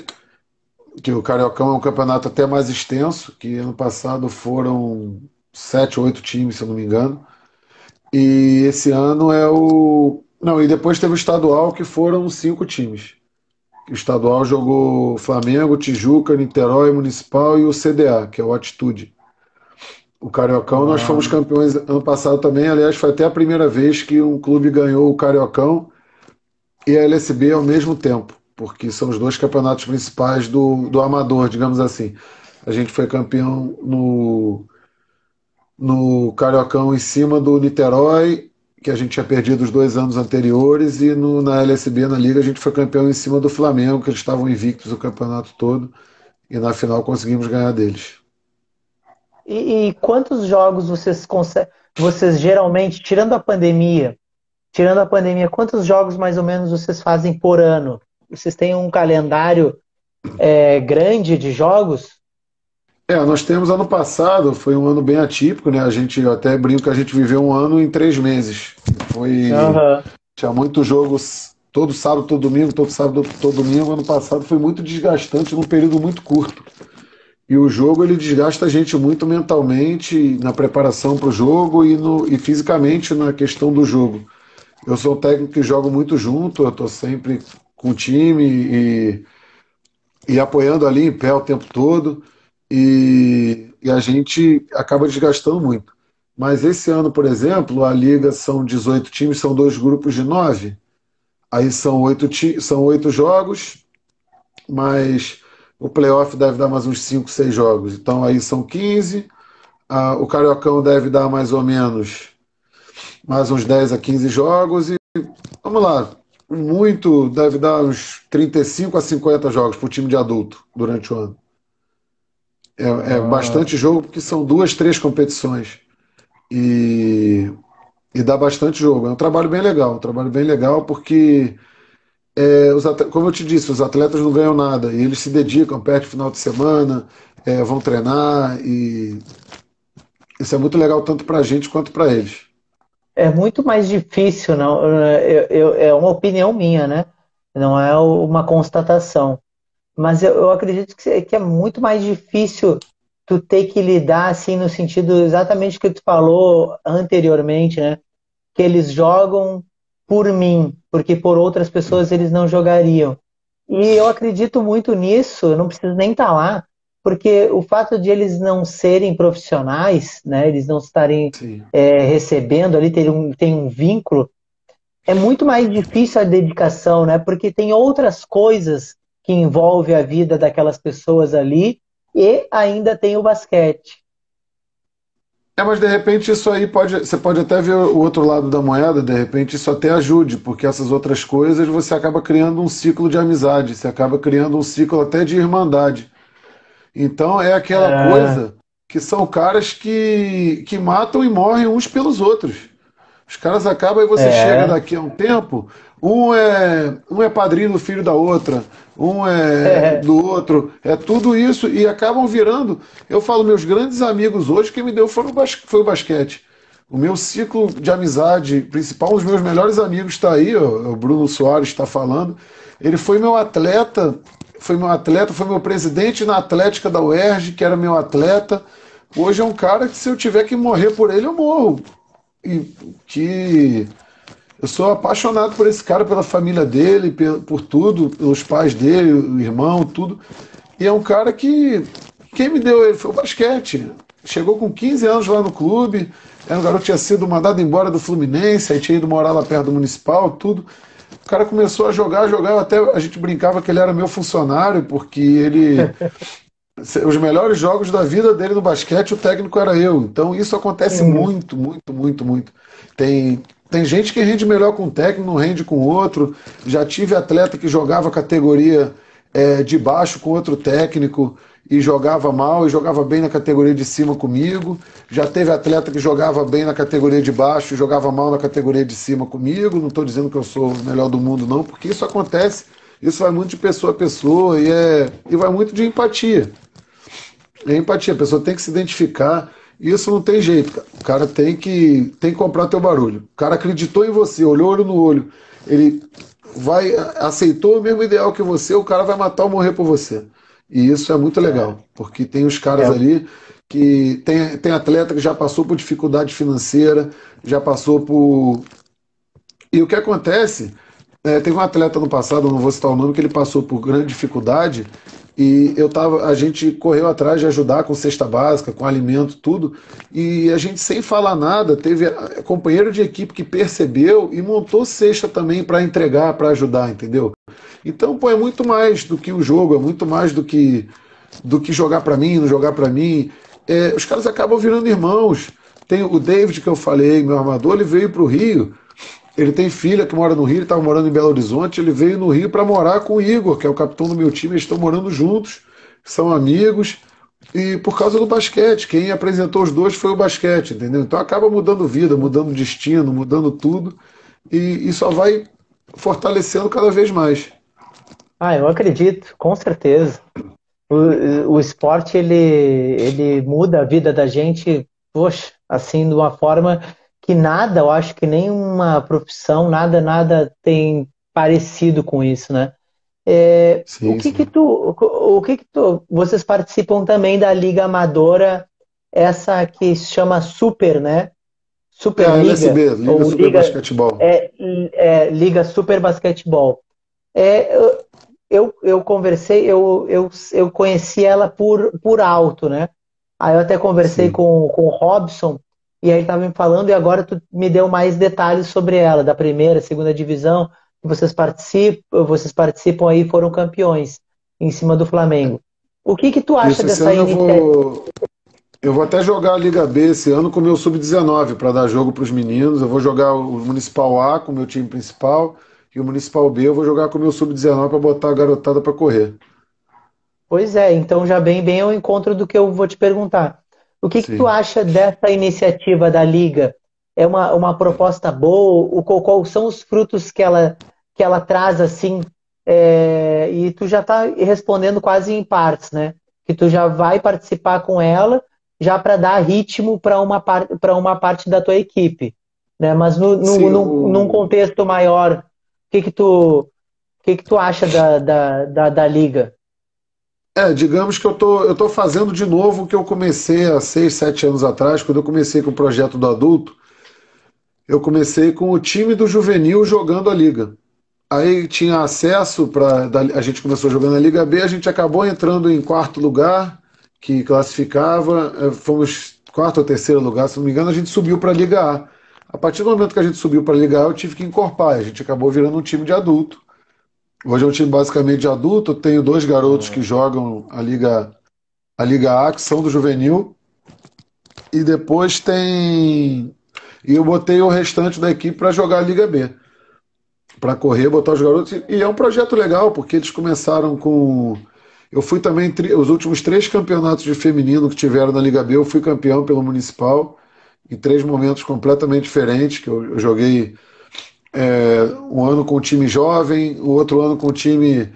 que o Cariocão é um campeonato até mais extenso, que ano passado foram sete oito times, se eu não me engano. E esse ano é o. Não, e depois teve o estadual, que foram cinco times. O estadual jogou Flamengo, Tijuca, Niterói, Municipal e o CDA, que é o Atitude. O Cariocão, ah. nós fomos campeões ano passado também. Aliás, foi até a primeira vez que um clube ganhou o Cariocão e a LSB ao mesmo tempo, porque são os dois campeonatos principais do, do amador, digamos assim. A gente foi campeão no, no Cariocão em cima do Niterói, que a gente tinha perdido os dois anos anteriores, e no, na LSB, na Liga, a gente foi campeão em cima do Flamengo, que eles estavam invictos o campeonato todo, e na final conseguimos ganhar deles. E, e quantos jogos vocês conseguem, vocês geralmente, tirando a pandemia, tirando a pandemia, quantos jogos mais ou menos vocês fazem por ano? Vocês têm um calendário é, grande de jogos? É, nós temos ano passado, foi um ano bem atípico, né? A gente até brinco que a gente viveu um ano em três meses. Foi. Uhum. Tinha muitos jogos todo sábado, todo domingo, todo sábado, todo domingo. Ano passado foi muito desgastante num período muito curto. E o jogo ele desgasta a gente muito mentalmente na preparação para o jogo e, no, e fisicamente na questão do jogo. Eu sou um técnico que jogo muito junto, eu estou sempre com o time e, e apoiando ali em pé o tempo todo. E, e a gente acaba desgastando muito. Mas esse ano, por exemplo, a liga são 18 times, são dois grupos de nove. Aí são oito, são oito jogos, mas o playoff deve dar mais uns 5, 6 jogos. Então aí são 15. Ah, o Cariocão deve dar mais ou menos mais uns 10 a 15 jogos. E vamos lá, muito deve dar uns 35 a 50 jogos para o time de adulto durante o ano. É, é ah. bastante jogo porque são duas, três competições. E, e dá bastante jogo. É um trabalho bem legal, um trabalho bem legal porque é, os como eu te disse, os atletas não ganham nada e eles se dedicam, perdem final de semana, é, vão treinar e isso é muito legal tanto para a gente quanto para eles. É muito mais difícil, não? Eu, eu, é uma opinião minha, né? Não é uma constatação. Mas eu, eu acredito que, que é muito mais difícil tu ter que lidar assim no sentido exatamente que tu falou anteriormente, né? Que eles jogam por mim, porque por outras pessoas eles não jogariam. E eu acredito muito nisso, eu não preciso nem estar tá lá, porque o fato de eles não serem profissionais, né, eles não estarem é, recebendo ali, ter um, tem um vínculo, é muito mais difícil a dedicação, né, porque tem outras coisas que envolvem a vida daquelas pessoas ali e ainda tem o basquete. É, mas de repente isso aí pode. Você pode até ver o outro lado da moeda, de repente isso até ajude, porque essas outras coisas você acaba criando um ciclo de amizade, você acaba criando um ciclo até de irmandade. Então é aquela é... coisa que são caras que, que matam e morrem uns pelos outros. Os caras acabam e você é. chega daqui a um tempo, um é, um é padrinho do filho da outra, um é, é, do outro, é tudo isso e acabam virando. Eu falo, meus grandes amigos hoje, quem me deu foi o, foi o basquete. O meu ciclo de amizade principal, os meus melhores amigos está aí, ó, o Bruno Soares está falando. Ele foi meu atleta, foi meu atleta, foi meu presidente na Atlética da UERJ, que era meu atleta. Hoje é um cara que se eu tiver que morrer por ele, eu morro. E que eu sou apaixonado por esse cara, pela família dele, por tudo, pelos pais dele, o irmão, tudo. E é um cara que. Quem me deu ele foi o basquete. Chegou com 15 anos lá no clube, era um garoto que tinha sido mandado embora do Fluminense, aí tinha ido morar lá perto do Municipal, tudo. O cara começou a jogar, jogar, até a gente brincava que ele era meu funcionário, porque ele. os melhores jogos da vida dele no basquete, o técnico era eu. Então isso acontece uhum. muito, muito, muito, muito. Tem tem gente que rende melhor com um técnico, não rende com outro. Já tive atleta que jogava categoria é, de baixo com outro técnico e jogava mal e jogava bem na categoria de cima comigo. Já teve atleta que jogava bem na categoria de baixo e jogava mal na categoria de cima comigo. Não estou dizendo que eu sou o melhor do mundo, não, porque isso acontece. Isso vai muito de pessoa a pessoa e, é, e vai muito de empatia. É empatia, a pessoa tem que se identificar. Isso não tem jeito. O cara tem que, tem que comprar teu barulho. O cara acreditou em você, olhou olho no olho. Ele vai aceitou o mesmo ideal que você, o cara vai matar ou morrer por você. E isso é muito legal, porque tem os caras é. ali que tem, tem atleta que já passou por dificuldade financeira, já passou por. E o que acontece? É, teve um atleta no passado, não vou citar o nome, que ele passou por grande dificuldade e eu tava, a gente correu atrás de ajudar com cesta básica, com alimento, tudo. E a gente, sem falar nada, teve companheiro de equipe que percebeu e montou cesta também para entregar, para ajudar, entendeu? Então, pô, é muito mais do que o jogo, é muito mais do que do que jogar para mim, não jogar para mim. É, os caras acabam virando irmãos. Tem o David que eu falei, meu armador, ele veio para o Rio ele tem filha que mora no Rio, ele estava morando em Belo Horizonte. Ele veio no Rio para morar com o Igor, que é o capitão do meu time. Eles estão morando juntos, são amigos. E por causa do basquete, quem apresentou os dois foi o basquete, entendeu? Então acaba mudando vida, mudando destino, mudando tudo. E, e só vai fortalecendo cada vez mais. Ah, eu acredito, com certeza. O, o esporte ele, ele muda a vida da gente, poxa, assim, de uma forma que nada, eu acho que nenhuma profissão, nada, nada tem parecido com isso, né? É, sim, o que sim. que tu, o que que tu, vocês participam também da liga amadora, essa que se chama Super, né? Super é, Liga, LSB, Liga Super Liga, Basquetebol. É, é, Liga Super Basquetebol. É, eu, eu conversei, eu, eu, eu conheci ela por, por alto, né? Aí eu até conversei com, com o Robson, e aí estava me falando e agora tu me deu mais detalhes sobre ela, da primeira, segunda divisão, que vocês participam, vocês participam aí foram campeões em cima do Flamengo. O que que tu acha Isso, dessa iniciativa? Eu vou, eu vou até jogar a Liga B esse ano com o meu sub-19 para dar jogo para os meninos. Eu vou jogar o Municipal A com o meu time principal e o Municipal B eu vou jogar com o meu sub-19 para botar a garotada para correr. Pois é, então já bem bem ao encontro do que eu vou te perguntar. O que, que tu acha dessa iniciativa da Liga? É uma, uma proposta boa? O, quais são os frutos que ela, que ela traz assim? É, e tu já está respondendo quase em partes, né? Que tu já vai participar com ela já para dar ritmo para uma, par, uma parte da tua equipe. Né? Mas no, no, Sim, num, num, contexto maior, o que, que, tu, que, que tu acha da, da, da, da Liga? É, digamos que eu tô, eu tô fazendo de novo o que eu comecei há seis, sete anos atrás, quando eu comecei com o projeto do adulto. Eu comecei com o time do juvenil jogando a liga. Aí tinha acesso para a gente começou jogando a Liga B, a gente acabou entrando em quarto lugar, que classificava, é, fomos quarto ou terceiro lugar, se não me engano, a gente subiu para a Liga A. A partir do momento que a gente subiu para a Liga A, eu tive que encorpar, a gente acabou virando um time de adulto. Hoje é um time basicamente adulto. Tenho dois garotos que jogam a Liga, a Liga A, que são do juvenil. E depois tem. E eu botei o restante da equipe para jogar a Liga B. Para correr, botar os garotos. E é um projeto legal, porque eles começaram com. Eu fui também. Os últimos três campeonatos de feminino que tiveram na Liga B, eu fui campeão pelo Municipal. Em três momentos completamente diferentes, que eu joguei é, um ano com o time jovem, o outro ano com o time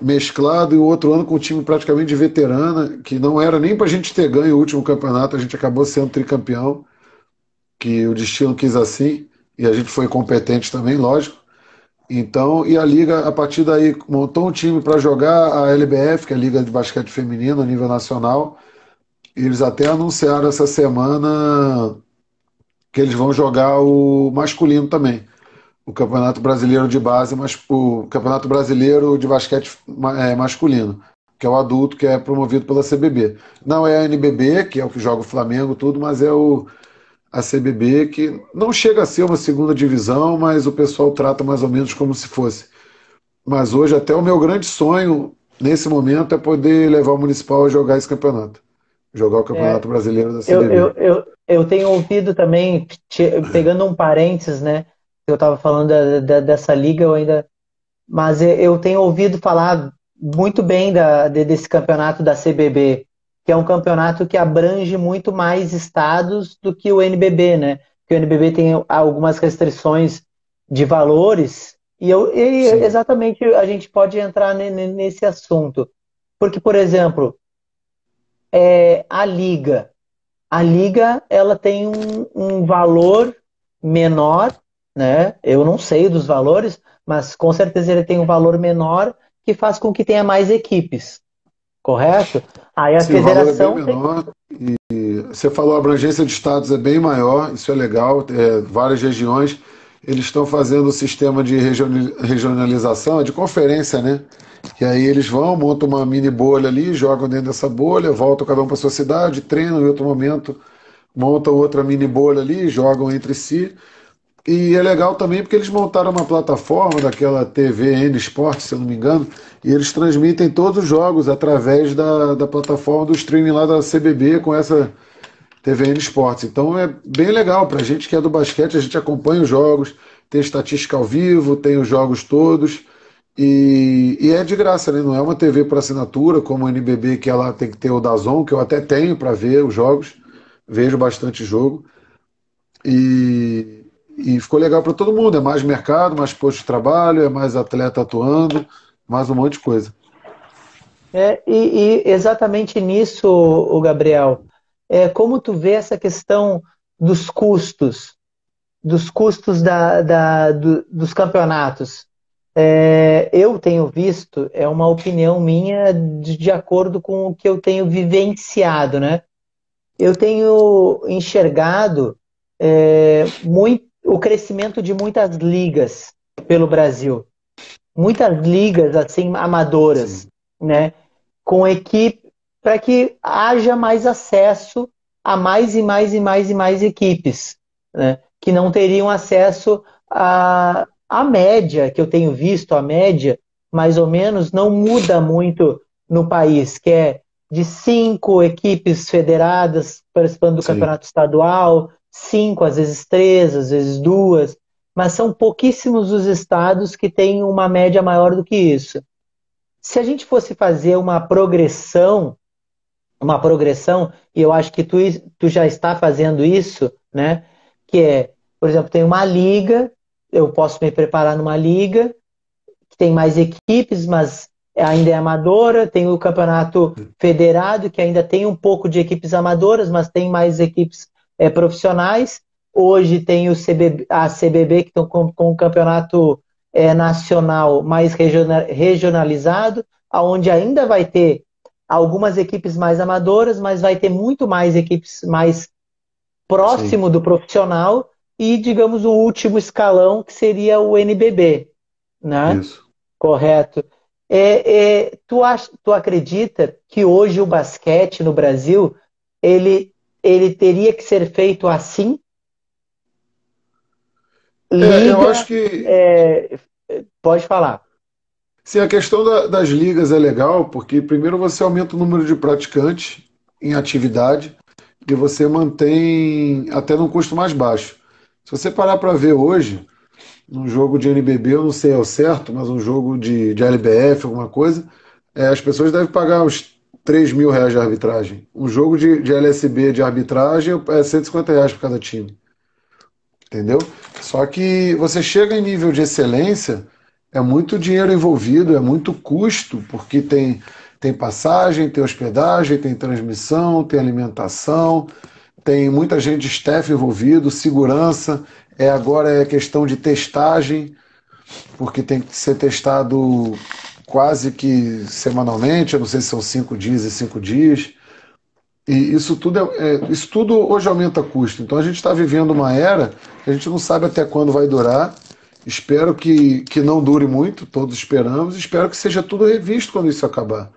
mesclado e o outro ano com o time praticamente de veterana, que não era nem para a gente ter ganho o último campeonato, a gente acabou sendo tricampeão, que o destino quis assim, e a gente foi competente também, lógico. Então, e a Liga, a partir daí, montou um time para jogar a LBF, que é a Liga de Basquete Feminino a nível nacional. Eles até anunciaram essa semana que eles vão jogar o masculino também o Campeonato Brasileiro de Base, mas o Campeonato Brasileiro de Basquete é, Masculino, que é o adulto, que é promovido pela CBB. Não é a NBB, que é o que joga o Flamengo, tudo, mas é o, a CBB, que não chega a ser uma segunda divisão, mas o pessoal trata mais ou menos como se fosse. Mas hoje, até o meu grande sonho, nesse momento, é poder levar o Municipal a jogar esse campeonato. Jogar o Campeonato é, Brasileiro da CBB. Eu, eu, eu, eu tenho ouvido também, pegando um parênteses, né? Eu estava falando da, da, dessa liga, eu ainda. Mas eu tenho ouvido falar muito bem da, de, desse campeonato da CBB, que é um campeonato que abrange muito mais estados do que o NBB, né? Que o NBB tem algumas restrições de valores e, eu, e exatamente a gente pode entrar nesse assunto, porque por exemplo, é, a liga, a liga ela tem um, um valor menor, né? Eu não sei dos valores, mas com certeza ele tem um valor menor que faz com que tenha mais equipes, correto? Aí a Sim, federação. O valor é bem menor tem... e você falou a abrangência de estados é bem maior, isso é legal, é, várias regiões. Eles estão fazendo o sistema de regionalização, de conferência, né? E aí eles vão, montam uma mini bolha ali, jogam dentro dessa bolha, voltam cada um para sua cidade, treinam em outro momento, montam outra mini bolha ali, jogam entre si. E é legal também porque eles montaram uma plataforma daquela TV N Sport, se eu não me engano, e eles transmitem todos os jogos através da, da plataforma do streaming lá da CBB com essa TV N Sports. Então é bem legal para a gente que é do basquete, a gente acompanha os jogos, tem estatística ao vivo, tem os jogos todos. E, e é de graça, né? Não é uma TV por assinatura, como o NBB, que ela tem que ter o Dazon, que eu até tenho para ver os jogos, vejo bastante jogo. E, e ficou legal para todo mundo. É mais mercado, mais posto de trabalho, é mais atleta atuando, mais um monte de coisa. É, e, e exatamente nisso, o Gabriel, é como tu vê essa questão dos custos, dos custos da, da do, dos campeonatos. É, eu tenho visto, é uma opinião minha de, de acordo com o que eu tenho vivenciado, né? Eu tenho enxergado é, muito o crescimento de muitas ligas pelo Brasil. Muitas ligas, assim, amadoras, Sim. né? Com equipe, para que haja mais acesso a mais e mais e mais e mais equipes, né? Que não teriam acesso a, a média, que eu tenho visto, a média, mais ou menos, não muda muito no país, que é de cinco equipes federadas participando do Sim. campeonato estadual, cinco, às vezes três, às vezes duas, mas são pouquíssimos os estados que têm uma média maior do que isso. Se a gente fosse fazer uma progressão, uma progressão, e eu acho que tu, tu já está fazendo isso, né? Que é, por exemplo, tem uma liga, eu posso me preparar numa liga, que tem mais equipes, mas ainda é amadora, tem o campeonato federado, que ainda tem um pouco de equipes amadoras, mas tem mais equipes é, profissionais. Hoje tem o CB, a CBB, que estão com, com o campeonato é, nacional mais regionalizado, onde ainda vai ter algumas equipes mais amadoras, mas vai ter muito mais equipes mais próximo Sim. do profissional e, digamos, o último escalão, que seria o NBB. Né? Isso. Correto. É, é, tu, ach, tu acredita que hoje o basquete no Brasil ele ele teria que ser feito assim? Liga, é, eu acho que. É, pode falar. Sim, a questão da, das ligas é legal, porque primeiro você aumenta o número de praticantes em atividade e você mantém até num custo mais baixo. Se você parar para ver hoje, um jogo de NBB, eu não sei ao certo, mas um jogo de, de LBF, alguma coisa, é, as pessoas devem pagar uns 3 mil reais de arbitragem. Um jogo de, de LSB de arbitragem é 150 reais para cada time. Entendeu? Só que você chega em nível de excelência, é muito dinheiro envolvido, é muito custo, porque tem, tem passagem, tem hospedagem, tem transmissão, tem alimentação, tem muita gente staff envolvido, segurança, é agora é questão de testagem, porque tem que ser testado quase que semanalmente, eu não sei se são cinco dias e cinco dias. E isso tudo, é, é isso tudo hoje aumenta custo. Então a gente está vivendo uma era que a gente não sabe até quando vai durar. Espero que, que não dure muito, todos esperamos. Espero que seja tudo revisto quando isso acabar.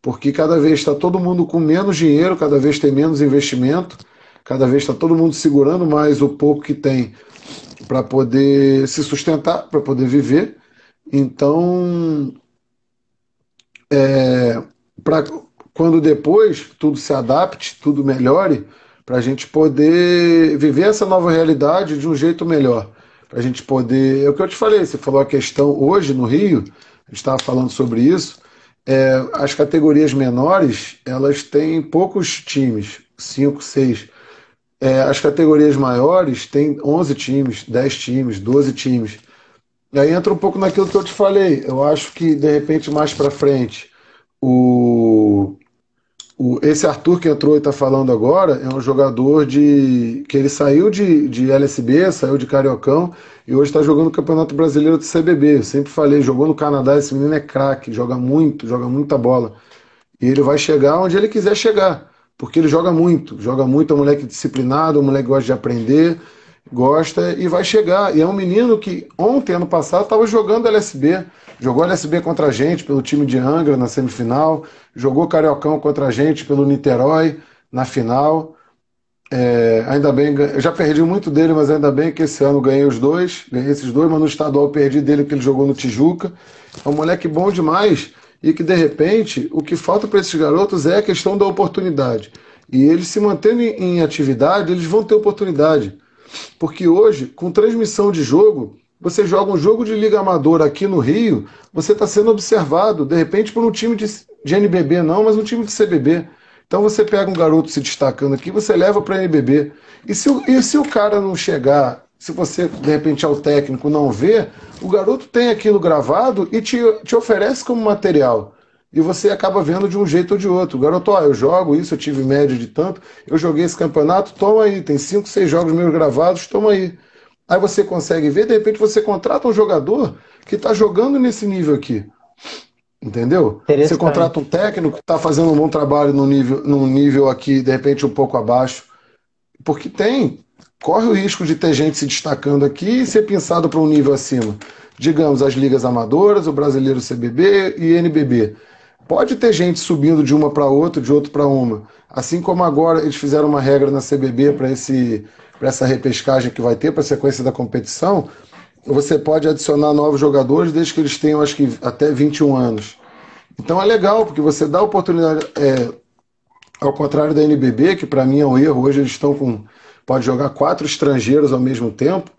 Porque cada vez está todo mundo com menos dinheiro, cada vez tem menos investimento, cada vez está todo mundo segurando mais o pouco que tem para poder se sustentar, para poder viver. Então, é, para quando depois tudo se adapte, tudo melhore, para a gente poder viver essa nova realidade de um jeito melhor. Para a gente poder. É o que eu te falei, você falou a questão hoje no Rio, a gente estava falando sobre isso. é, as categorias menores elas têm poucos times, 5, 6. É, as categorias maiores têm 11 times, 10 times, 12 times. E aí entra um pouco naquilo que eu te falei. Eu acho que, de repente, mais para frente, o, o, esse Arthur que entrou e está falando agora é um jogador de que ele saiu de, de LSB, saiu de Cariocão e hoje está jogando o Campeonato Brasileiro do CBB. Eu sempre falei, jogou no Canadá, esse menino é craque, joga muito, joga muita bola. E ele vai chegar onde ele quiser chegar, porque ele joga muito, joga muito, é um moleque disciplinado, é um moleque que gosta de aprender, gosta e vai chegar. E é um menino que ontem, ano passado, estava jogando LSB. Jogou LSB contra a gente pelo time de Angra na semifinal, jogou Cariocão contra a gente pelo Niterói na final. É, ainda bem, eu já perdi muito dele, mas ainda bem que esse ano ganhei os dois, ganhei esses dois, mas no estadual perdi dele porque ele jogou no Tijuca. É um moleque bom demais e que de repente o que falta para esses garotos é a questão da oportunidade. E eles se mantendo em atividade, eles vão ter oportunidade. Porque hoje, com transmissão de jogo, você joga um jogo de Liga Amadora aqui no Rio, você está sendo observado, de repente, por um time de, de NBB, não, mas um time de CBB. Então você pega um garoto se destacando aqui, você leva para NBB. E se, e se o cara não chegar, se você, de repente, ao técnico não vê, o garoto tem aquilo gravado e te, te oferece como material. E você acaba vendo de um jeito ou de outro. O garoto, ó, eu jogo isso, eu tive média de tanto, eu joguei esse campeonato, toma aí, tem cinco, seis jogos meus gravados, toma aí. Aí você consegue ver, de repente você contrata um jogador que está jogando nesse nível aqui. Entendeu? Você contrata um técnico que está fazendo um bom trabalho no nível, num nível aqui, de repente, um pouco abaixo. Porque tem, corre o risco de ter gente se destacando aqui e ser pensado para um nível acima. Digamos, as ligas amadoras, o brasileiro CBB e NBB. Pode ter gente subindo de uma para outra, de outra para uma. Assim como agora eles fizeram uma regra na CBB para essa repescagem que vai ter, para a sequência da competição, você pode adicionar novos jogadores desde que eles tenham, acho que, até 21 anos. Então é legal, porque você dá oportunidade. É, ao contrário da NBB, que para mim é um erro, hoje eles estão com. Pode jogar quatro estrangeiros ao mesmo tempo.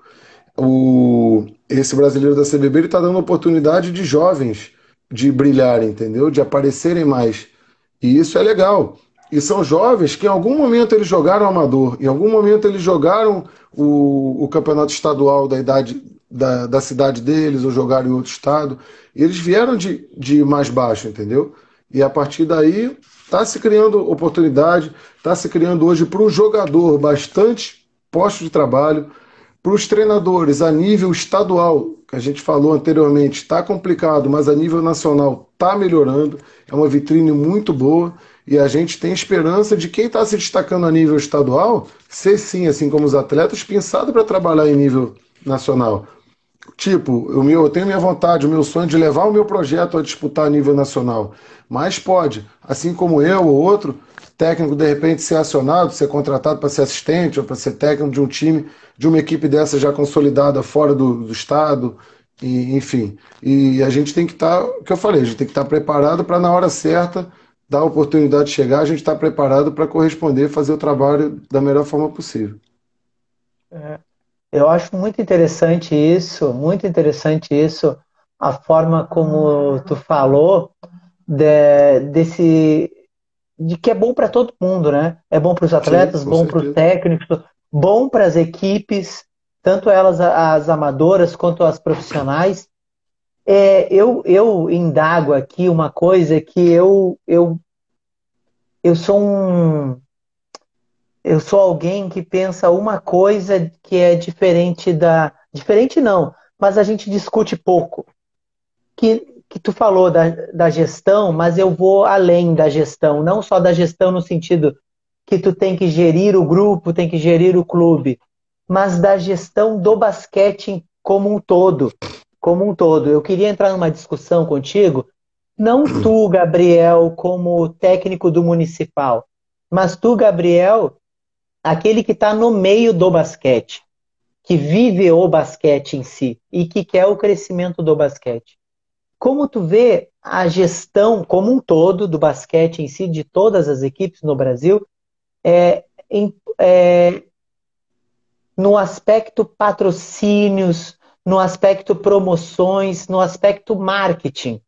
O, esse brasileiro da CBB está dando oportunidade de jovens de brilharem, entendeu? De aparecerem mais. E isso é legal. E são jovens que em algum momento eles jogaram amador, em algum momento eles jogaram o, o campeonato estadual da idade da, da cidade deles ou jogaram em outro estado. E eles vieram de, de mais baixo, entendeu? E a partir daí está se criando oportunidade, está se criando hoje para o jogador bastante posto de trabalho, para os treinadores a nível estadual, que a gente falou anteriormente, está complicado, mas a nível nacional está melhorando, é uma vitrine muito boa. E a gente tem esperança de quem está se destacando a nível estadual ser sim, assim como os atletas, pensado para trabalhar em nível nacional. Tipo, eu, tenho minha vontade, o meu sonho de levar o meu projeto a disputar a nível nacional. Mas pode, assim como eu ou outro, técnico de repente ser acionado, ser contratado para ser assistente ou para ser técnico de um time, de uma equipe dessa já consolidada fora do, do estado, e, enfim. E a gente tem que estar, tá, o que eu falei, a gente tem que estar tá preparado para na hora certa da oportunidade chegar, a gente está preparado para corresponder, fazer o trabalho da melhor forma possível. É, eu acho muito interessante isso, muito interessante isso, a forma como tu falou de, desse de que é bom para todo mundo, né? É bom para os atletas, Sim, bom para os técnicos, bom para as equipes, tanto elas as amadoras quanto as profissionais. É, eu, eu indago aqui uma coisa que eu, eu, eu sou um. Eu sou alguém que pensa uma coisa que é diferente da. Diferente não, mas a gente discute pouco. Que, que tu falou da, da gestão, mas eu vou além da gestão, não só da gestão no sentido que tu tem que gerir o grupo, tem que gerir o clube, mas da gestão do basquete como um todo como um todo. Eu queria entrar numa discussão contigo, não tu, Gabriel, como técnico do municipal, mas tu, Gabriel, aquele que está no meio do basquete, que vive o basquete em si e que quer o crescimento do basquete. Como tu vê a gestão como um todo do basquete em si, de todas as equipes no Brasil, é, é, no aspecto patrocínios, no aspecto promoções, no aspecto marketing.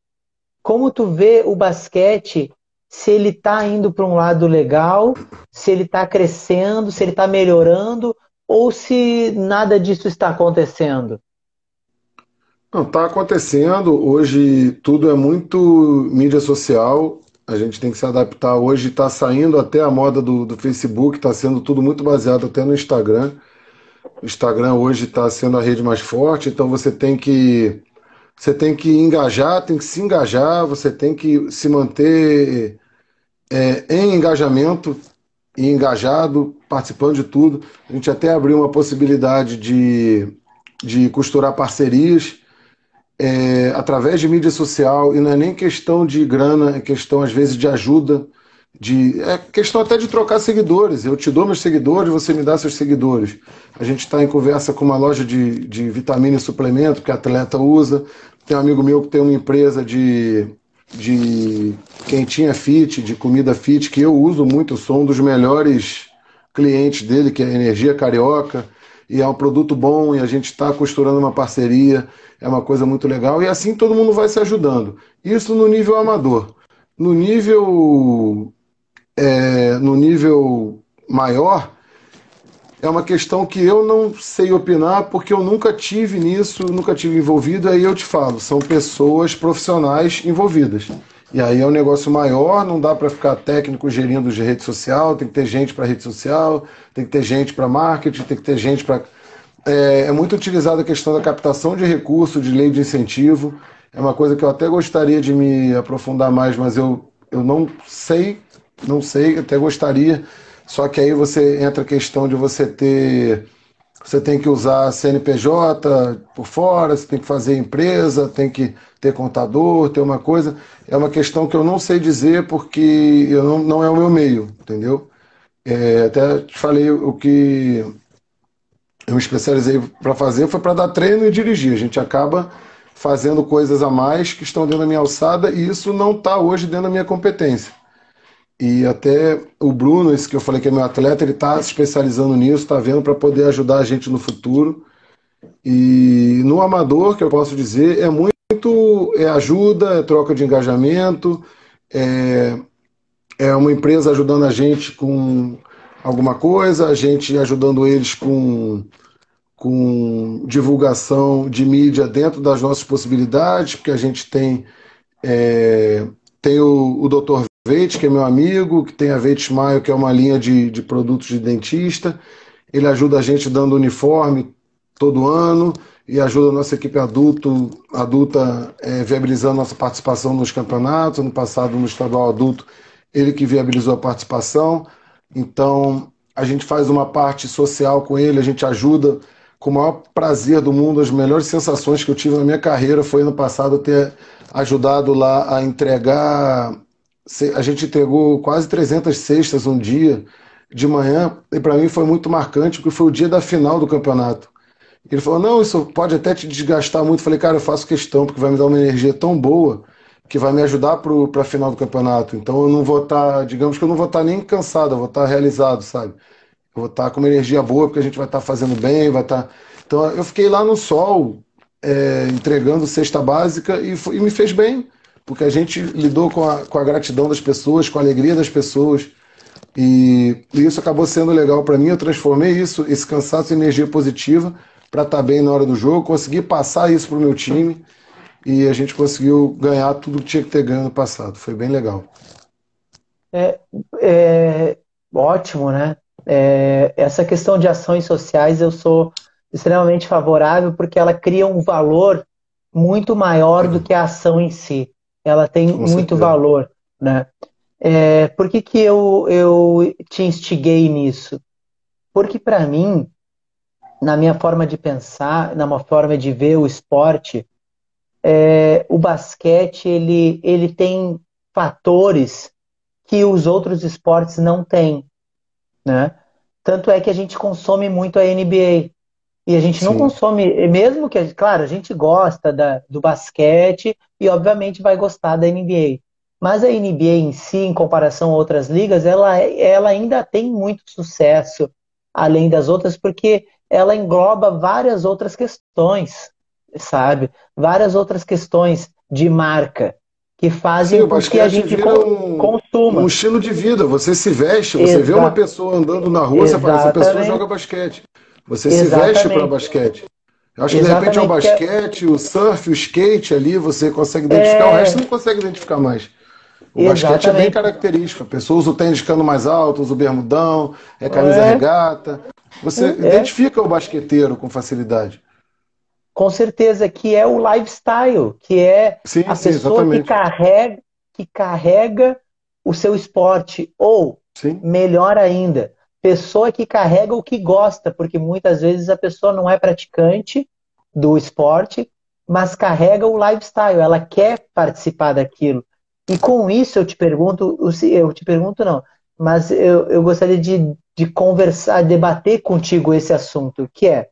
como tu vê o basquete, se ele está indo para um lado legal, se ele está crescendo, se ele está melhorando, ou se nada disso está acontecendo? Não, está acontecendo. Hoje tudo é muito mídia social. A gente tem que se adaptar. Hoje está saindo até a moda do, do Facebook, está sendo tudo muito baseado até no Instagram. O Instagram hoje está sendo a rede mais forte, então você tem que você tem que engajar, tem que se engajar, você tem que se manter é, em engajamento e engajado, participando de tudo. A gente até abriu uma possibilidade de, de costurar parcerias é, através de mídia social, e não é nem questão de grana, é questão às vezes de ajuda, de, é questão até de trocar seguidores. Eu te dou meus seguidores, você me dá seus seguidores. A gente está em conversa com uma loja de, de vitamina e suplemento que atleta usa. Tem um amigo meu que tem uma empresa de, de quentinha fit, de comida fit, que eu uso muito, eu sou um dos melhores clientes dele, que é a Energia Carioca, e é um produto bom, e a gente está costurando uma parceria, é uma coisa muito legal, e assim todo mundo vai se ajudando. Isso no nível amador. No nível, é, no nível maior, é uma questão que eu não sei opinar porque eu nunca tive nisso, nunca tive envolvido. Aí eu te falo, são pessoas profissionais envolvidas. E aí é um negócio maior, não dá para ficar técnico gerindo de rede social, tem que ter gente para rede social, tem que ter gente para marketing, tem que ter gente para. É, é muito utilizada a questão da captação de recursos, de lei de incentivo. É uma coisa que eu até gostaria de me aprofundar mais, mas eu, eu não sei, não sei, até gostaria só que aí você entra a questão de você ter. Você tem que usar CNPJ por fora, você tem que fazer empresa, tem que ter contador, ter uma coisa. É uma questão que eu não sei dizer porque eu não, não é o meu meio, entendeu? É, até te falei o que eu me especializei para fazer foi para dar treino e dirigir. A gente acaba fazendo coisas a mais que estão dentro da minha alçada e isso não está hoje dentro da minha competência. E até o Bruno, esse que eu falei que é meu atleta, ele está se especializando nisso, está vendo para poder ajudar a gente no futuro. E no amador, que eu posso dizer, é muito é ajuda, é troca de engajamento, é, é uma empresa ajudando a gente com alguma coisa, a gente ajudando eles com, com divulgação de mídia dentro das nossas possibilidades, porque a gente tem, é, tem o, o Dr. Veite, que é meu amigo, que tem a Veite Smile, que é uma linha de, de produtos de dentista. Ele ajuda a gente dando uniforme todo ano e ajuda a nossa equipe adulto, adulta é, viabilizando nossa participação nos campeonatos. No passado, no estadual adulto, ele que viabilizou a participação. Então, a gente faz uma parte social com ele, a gente ajuda com o maior prazer do mundo. As melhores sensações que eu tive na minha carreira foi no passado ter ajudado lá a entregar a gente entregou quase 300 cestas um dia de manhã, e para mim foi muito marcante, porque foi o dia da final do campeonato. Ele falou: Não, isso pode até te desgastar muito. Eu falei: Cara, eu faço questão, porque vai me dar uma energia tão boa que vai me ajudar para a final do campeonato. Então eu não vou estar, tá, digamos que eu não vou estar tá nem cansado, eu vou estar tá realizado, sabe? Eu vou estar com uma energia boa, porque a gente vai estar fazendo bem, vai estar. Então eu fiquei lá no sol, é, entregando cesta básica e, e me fez bem porque a gente lidou com a, com a gratidão das pessoas, com a alegria das pessoas. E, e isso acabou sendo legal para mim. Eu transformei isso, esse cansaço em energia positiva para estar tá bem na hora do jogo, consegui passar isso para o meu time e a gente conseguiu ganhar tudo que tinha que ter ganho no passado. Foi bem legal. É, é ótimo, né? É, essa questão de ações sociais eu sou extremamente favorável porque ela cria um valor muito maior do que a ação em si ela tem Com muito certeza. valor, né? É, por que, que eu, eu te instiguei nisso? Porque para mim, na minha forma de pensar, na minha forma de ver o esporte, é, o basquete ele, ele tem fatores que os outros esportes não têm, né? Tanto é que a gente consome muito a NBA. E a gente não Sim. consome, mesmo que, claro, a gente gosta da, do basquete e obviamente vai gostar da NBA. Mas a NBA em si, em comparação a outras ligas, ela, ela ainda tem muito sucesso, além das outras, porque ela engloba várias outras questões, sabe? Várias outras questões de marca que fazem Sim, com que a gente um, consuma. Um estilo de vida. Você se veste, você Exato. vê uma pessoa andando na rua, você fala, essa pessoa joga basquete. Você Exatamente. se veste para basquete. Eu acho que de repente é o basquete, o surf, o skate ali, você consegue identificar, é... o resto não consegue identificar mais. O Exatamente. basquete é bem característico. A pessoa usa o tênis cano mais alto, usa o bermudão, é camisa é. regata. Você é. identifica o basqueteiro com facilidade. Com certeza, que é o lifestyle, que é sim, a sim, pessoa exatamente. que carrega, que carrega o seu esporte. Ou, sim. melhor ainda, pessoa que carrega o que gosta, porque muitas vezes a pessoa não é praticante do esporte, mas carrega o lifestyle, ela quer participar daquilo. E com isso eu te pergunto, eu te pergunto não, mas eu, eu gostaria de, de conversar, debater contigo esse assunto, que é,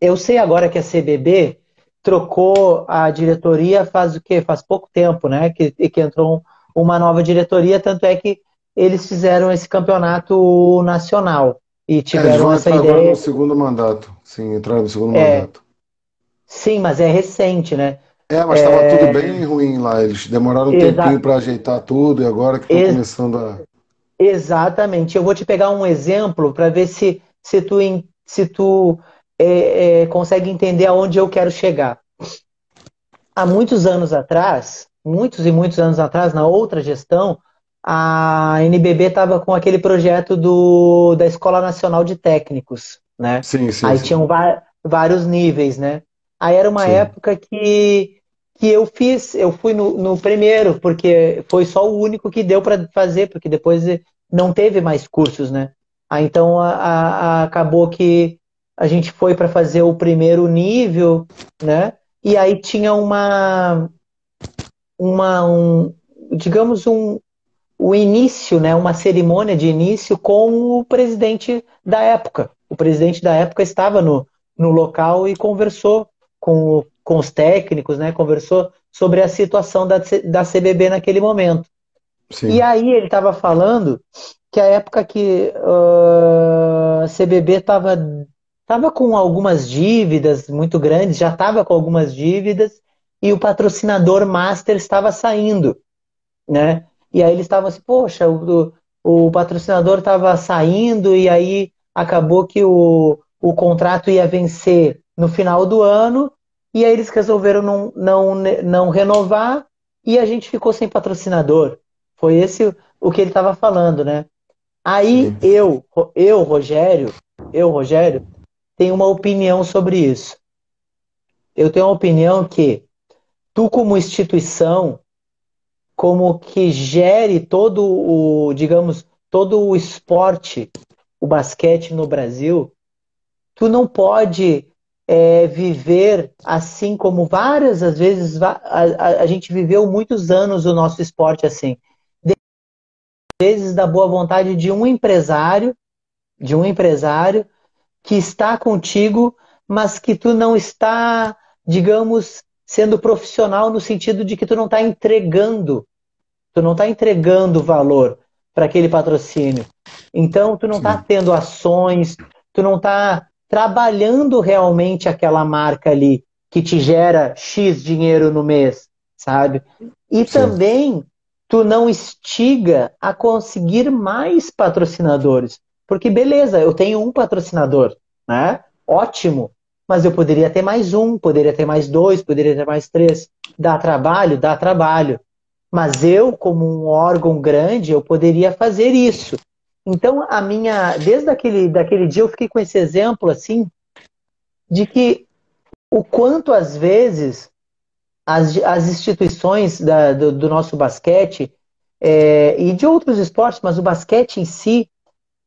eu sei agora que a CBB trocou a diretoria faz o quê? Faz pouco tempo, né? Que, que entrou uma nova diretoria, tanto é que eles fizeram esse campeonato nacional e tiveram é, essa ideia. Agora no segundo mandato, sim, entraram no segundo é, mandato. Sim, mas é recente, né? É, mas estava é... tudo bem ruim lá. Eles demoraram um Exa... tempinho para ajeitar tudo e agora que estão Ex... começando a. Exatamente. Eu vou te pegar um exemplo para ver se, se tu, se tu é, é, consegue entender aonde eu quero chegar. Há muitos anos atrás, muitos e muitos anos atrás, na outra gestão, a NBB estava com aquele projeto do, da Escola Nacional de Técnicos, né? Sim, sim. Aí sim. tinham vários níveis, né? Aí era uma sim. época que, que eu fiz, eu fui no, no, primeiro, porque foi só o único que deu para fazer, porque depois não teve mais cursos, né? Aí então a, a, acabou que a gente foi para fazer o primeiro nível, né? E aí tinha uma, uma um, digamos um, o início, né, uma cerimônia de início com o presidente da época. O presidente da época estava no, no local e conversou com, com os técnicos, né, conversou sobre a situação da, da CBB naquele momento. Sim. E aí ele estava falando que a época que uh, a CBB estava tava com algumas dívidas muito grandes, já estava com algumas dívidas, e o patrocinador master estava saindo, né? E aí eles estavam assim, poxa, o, o patrocinador estava saindo e aí acabou que o, o contrato ia vencer no final do ano e aí eles resolveram não, não, não renovar e a gente ficou sem patrocinador. Foi esse o que ele estava falando, né? Aí eu, eu, Rogério, eu, Rogério, tenho uma opinião sobre isso. Eu tenho uma opinião que tu, como instituição, como que gere todo o, digamos, todo o esporte, o basquete no Brasil, tu não pode é, viver assim como várias às vezes a, a, a, gente viveu muitos anos o nosso esporte assim. Vezes da boa vontade de um empresário de um empresário que está contigo mas que tu não está digamos sendo profissional no sentido de que tu não está entregando. Tu não está entregando valor para aquele patrocínio. Então, tu não está tendo ações, tu não está trabalhando realmente aquela marca ali que te gera X dinheiro no mês, sabe? E Sim. também tu não estiga a conseguir mais patrocinadores. Porque beleza, eu tenho um patrocinador, né? Ótimo. Mas eu poderia ter mais um, poderia ter mais dois, poderia ter mais três. Dá trabalho? Dá trabalho. Mas eu, como um órgão grande, eu poderia fazer isso. Então, a minha, desde aquele daquele dia, eu fiquei com esse exemplo assim, de que o quanto às vezes as, as instituições da, do, do, nosso basquete é, e de outros esportes, mas o basquete em si,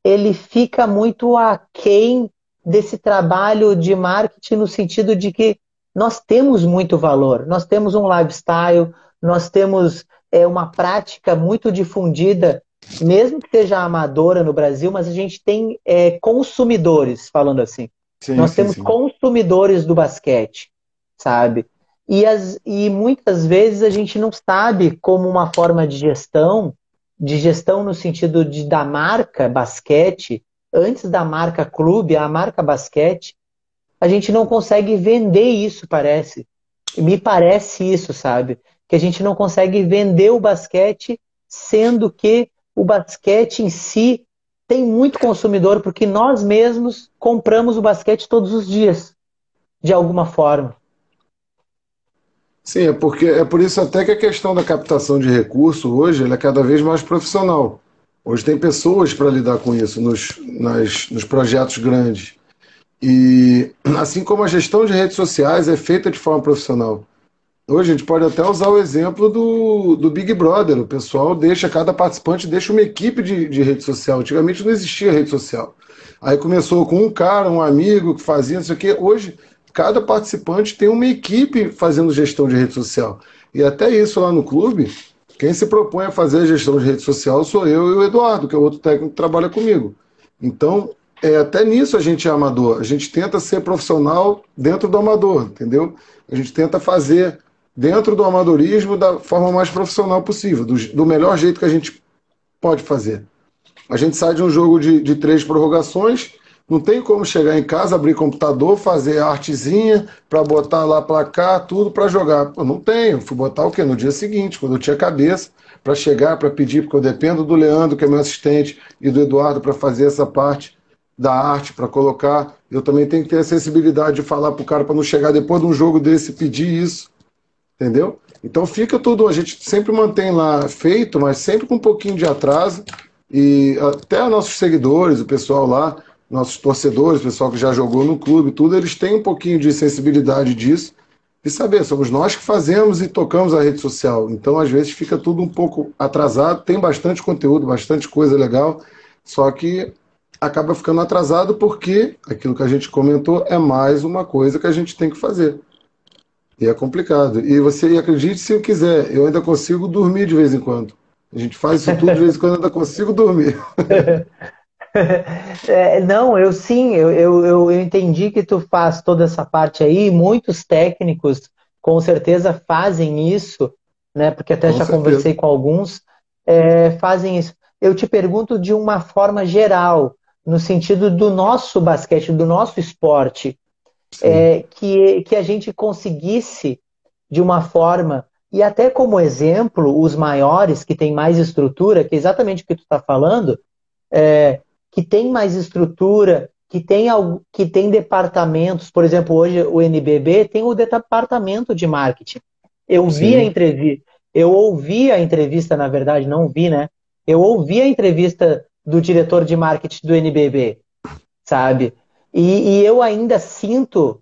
ele fica muito aquém desse trabalho de marketing no sentido de que nós temos muito valor, nós temos um lifestyle, nós temos é, uma prática muito difundida, mesmo que seja amadora no Brasil, mas a gente tem é, consumidores, falando assim. Sim, nós sim, temos sim. consumidores do basquete, sabe? E, as, e muitas vezes a gente não sabe como uma forma de gestão, de gestão no sentido de da marca basquete, antes da marca clube, a marca basquete, a gente não consegue vender isso, parece. Me parece isso, sabe? que a gente não consegue vender o basquete, sendo que o basquete em si tem muito consumidor, porque nós mesmos compramos o basquete todos os dias, de alguma forma. Sim, é porque é por isso até que a questão da captação de recurso hoje é cada vez mais profissional. Hoje tem pessoas para lidar com isso nos, nas, nos projetos grandes. E assim como a gestão de redes sociais é feita de forma profissional. Hoje a gente pode até usar o exemplo do, do Big Brother. O pessoal deixa, cada participante deixa uma equipe de, de rede social. Antigamente não existia rede social. Aí começou com um cara, um amigo que fazia isso aqui. Hoje, cada participante tem uma equipe fazendo gestão de rede social. E até isso lá no clube, quem se propõe a fazer a gestão de rede social sou eu e o Eduardo, que é o outro técnico que trabalha comigo. Então, é, até nisso a gente é amador. A gente tenta ser profissional dentro do amador, entendeu? A gente tenta fazer dentro do amadorismo da forma mais profissional possível, do, do melhor jeito que a gente pode fazer. A gente sai de um jogo de, de três prorrogações, não tem como chegar em casa, abrir computador, fazer artezinha para botar lá placar, tudo para jogar. Pô, não tenho. Fui botar o quê? No dia seguinte, quando eu tinha cabeça, para chegar, para pedir, porque eu dependo do Leandro, que é meu assistente, e do Eduardo para fazer essa parte da arte, para colocar. Eu também tenho que ter a sensibilidade de falar para o cara para não chegar depois de um jogo desse pedir isso. Entendeu? Então fica tudo, a gente sempre mantém lá feito, mas sempre com um pouquinho de atraso. E até nossos seguidores, o pessoal lá, nossos torcedores, o pessoal que já jogou no clube, tudo, eles têm um pouquinho de sensibilidade disso e saber, somos nós que fazemos e tocamos a rede social. Então, às vezes, fica tudo um pouco atrasado, tem bastante conteúdo, bastante coisa legal, só que acaba ficando atrasado porque aquilo que a gente comentou é mais uma coisa que a gente tem que fazer. E é complicado. E você acredite se eu quiser, eu ainda consigo dormir de vez em quando. A gente faz isso tudo de vez em quando, eu ainda consigo dormir. É, não, eu sim, eu, eu, eu entendi que tu faz toda essa parte aí. Muitos técnicos com certeza fazem isso, né? Porque até com já certeza. conversei com alguns, é, fazem isso. Eu te pergunto de uma forma geral, no sentido do nosso basquete, do nosso esporte, é, que, que a gente conseguisse, de uma forma, e até como exemplo, os maiores, que têm mais estrutura, que é exatamente o que tu está falando, é, que tem mais estrutura, que tem, que tem departamentos, por exemplo, hoje o NBB tem o departamento de marketing. Eu Sim. vi a entrevista, eu ouvi a entrevista, na verdade, não vi, né? Eu ouvi a entrevista do diretor de marketing do NBB, sabe? E, e eu ainda sinto,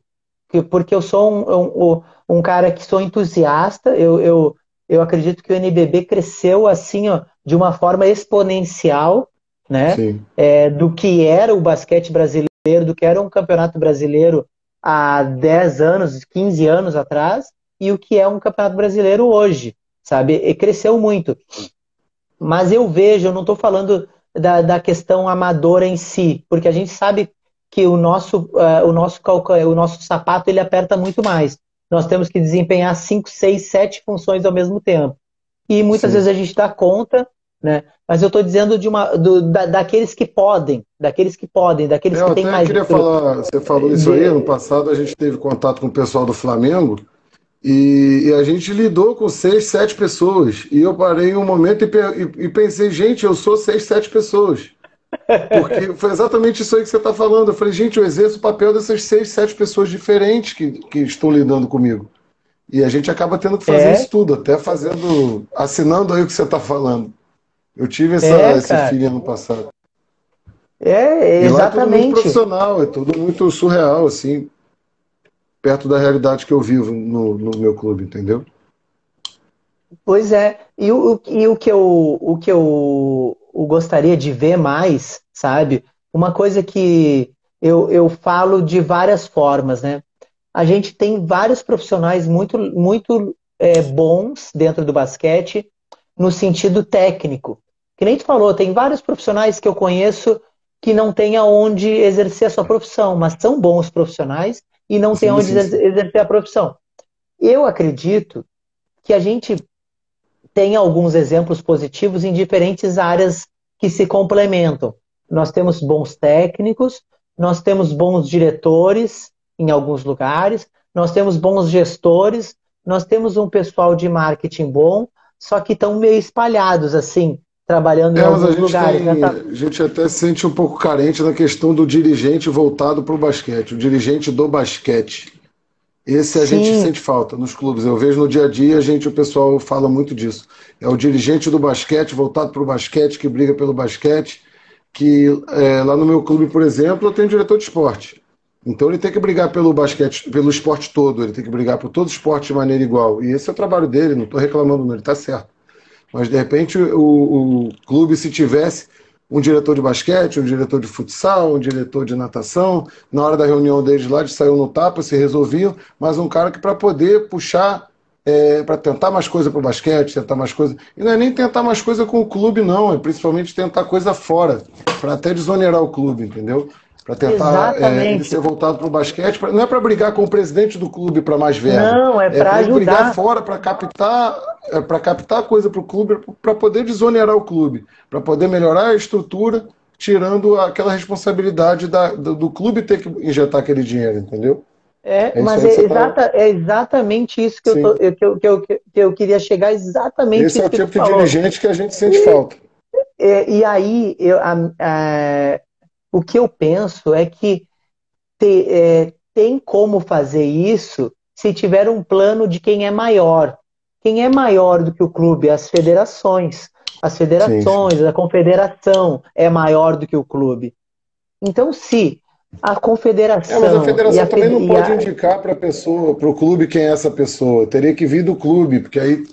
que, porque eu sou um, um, um cara que sou entusiasta, eu, eu, eu acredito que o NBB cresceu assim, ó, de uma forma exponencial, né? É, do que era o basquete brasileiro, do que era um campeonato brasileiro há 10 anos, 15 anos atrás, e o que é um campeonato brasileiro hoje, sabe? E cresceu muito. Mas eu vejo, eu não estou falando da, da questão amadora em si, porque a gente sabe que o nosso, uh, o nosso o nosso sapato ele aperta muito mais. Nós temos que desempenhar 5, 6, 7 funções ao mesmo tempo. E muitas Sim. vezes a gente dá conta né? Mas eu estou dizendo de uma, do, da, daqueles que podem, daqueles que podem, daqueles eu que têm mais. Eu queria falar, você falou isso aí, no passado a gente teve contato com o pessoal do Flamengo e, e a gente lidou com seis, sete pessoas. E eu parei um momento e, e, e pensei, gente, eu sou seis, sete pessoas. Porque foi exatamente isso aí que você está falando. Eu falei, gente, eu exerço o papel dessas seis, sete pessoas diferentes que, que estão lidando comigo. E a gente acaba tendo que fazer é? isso tudo, até fazendo, assinando aí o que você está falando. Eu tive essa, é, esse feeling ano passado. É, exatamente. Lá é tudo muito profissional, é tudo muito surreal, assim, perto da realidade que eu vivo no, no meu clube, entendeu? Pois é. E o, e o que eu, o que eu, eu gostaria de ver mais, sabe? Uma coisa que eu, eu falo de várias formas, né? A gente tem vários profissionais muito, muito é, bons dentro do basquete no sentido técnico. Que nem tu falou, tem vários profissionais que eu conheço que não têm aonde exercer a sua profissão, mas são bons profissionais e não têm aonde exercer a profissão. Eu acredito que a gente tem alguns exemplos positivos em diferentes áreas que se complementam. Nós temos bons técnicos, nós temos bons diretores em alguns lugares, nós temos bons gestores, nós temos um pessoal de marketing bom, só que estão meio espalhados, assim, trabalhando é, em alguns lugares. Tem, né? A gente até se sente um pouco carente na questão do dirigente voltado para o basquete, o dirigente do basquete. Esse a Sim. gente sente falta nos clubes. Eu vejo no dia a dia, a gente, o pessoal fala muito disso. É o dirigente do basquete, voltado para o basquete, que briga pelo basquete. Que é, lá no meu clube, por exemplo, eu tenho diretor de esporte. Então ele tem que brigar pelo basquete, pelo esporte todo, ele tem que brigar por todo o esporte de maneira igual. E esse é o trabalho dele, não estou reclamando, não, ele está certo. Mas de repente o, o, clube, se tivesse um diretor de basquete, um diretor de futsal, um diretor de natação, na hora da reunião deles lá, eles saíam no tapa, se resolviam, mas um cara que para poder puxar, é, para tentar mais coisa para o basquete, tentar mais coisa. E não é nem tentar mais coisa com o clube, não, é principalmente tentar coisa fora, para até desonerar o clube, entendeu? Para tentar é, ele ser voltado para o basquete. Pra, não é para brigar com o presidente do clube para mais verba. Não, é para é ajudar. brigar fora para captar, é para captar coisa para o clube, para poder desonerar o clube, para poder melhorar a estrutura, tirando aquela responsabilidade da, do, do, clube ter que injetar aquele dinheiro, entendeu? É, é mas é, exata, tá... é, exatamente isso que eu, tô, que, eu, que, eu, que eu queria chegar, exatamente Esse é o tipo de dirigente que a gente sente e, falta. E, e aí, eu, a, a, o que eu penso é que te, é, tem como fazer isso se tiver um plano de quem é maior. Quem é maior do que o clube? As federações. As federações, sim, sim. a confederação é maior do que o clube. Então, se a confederação. É, mas a federação a também não pode a... indicar para a pessoa, para o clube, quem é essa pessoa. Teria que vir do clube, porque aí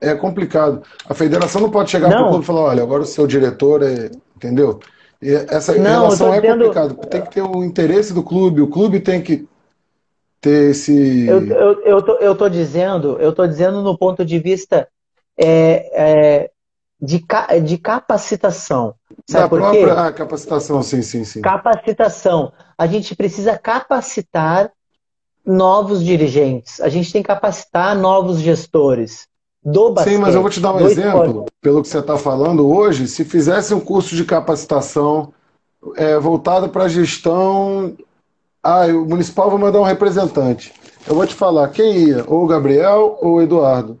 é complicado. A federação não pode chegar para o clube e falar: olha, agora o seu diretor é. Entendeu? Essa não, relação é dizendo... complicada. Tem que ter o interesse do clube, o clube tem que ter esse. Eu, eu, eu, tô, eu tô dizendo, eu tô dizendo no ponto de vista é, é, de, de capacitação. Sabe da por própria quê? Ah, capacitação, sim, sim, sim. Capacitação. A gente precisa capacitar novos dirigentes. A gente tem que capacitar novos gestores do basquete. Sim, mas eu vou te dar um exemplo, esporte. pelo que você está falando hoje, se fizesse um curso de capacitação é, voltado para a gestão. Ah, o municipal vai mandar um representante. Eu vou te falar, quem ia? Ou o Gabriel ou o Eduardo?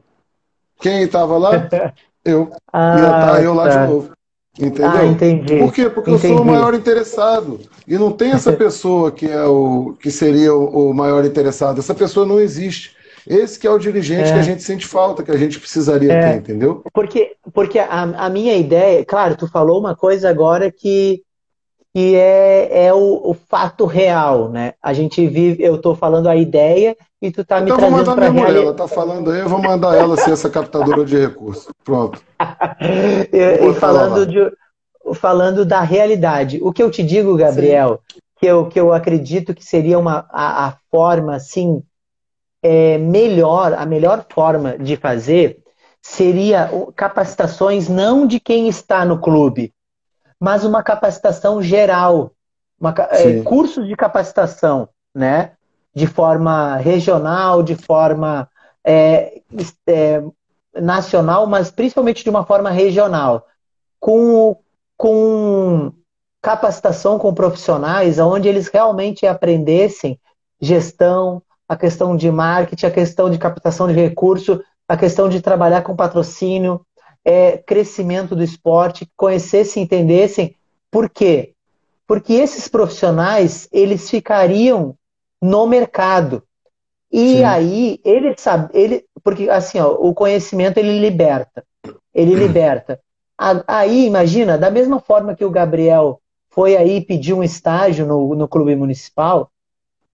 Quem estava lá? Eu. ah, ia estar tá eu lá tá. de novo. Entendeu? Ah, entendi. Por quê? Porque entendi. eu sou o maior interessado. E não tem essa pessoa que é o que seria o, o maior interessado. Essa pessoa não existe. Esse que é o dirigente é. que a gente sente falta, que a gente precisaria é. ter, entendeu? Porque, porque a, a, minha ideia, claro, tu falou uma coisa agora que, que é, é o, o fato real, né? A gente vive, eu estou falando a ideia e tu tá então, me trazendo para realidade. Ela tá falando aí, eu vou mandar ela ser essa captadora de recursos. Pronto. e, falando de falando da realidade. O que eu te digo, Gabriel, que eu, que eu acredito que seria uma, a, a forma assim é, melhor, a melhor forma de fazer seria capacitações não de quem está no clube, mas uma capacitação geral, uma, é, cursos de capacitação, né? De forma regional, de forma é, é, nacional, mas principalmente de uma forma regional, com, com capacitação com profissionais, onde eles realmente aprendessem gestão, a questão de marketing, a questão de captação de recurso, a questão de trabalhar com patrocínio, é, crescimento do esporte, conhecessem, entendessem. Por quê? Porque esses profissionais, eles ficariam no mercado. E Sim. aí, ele sabe, ele, porque assim, ó, o conhecimento ele liberta. Ele liberta. Aí, imagina, da mesma forma que o Gabriel foi aí pedir um estágio no, no clube municipal,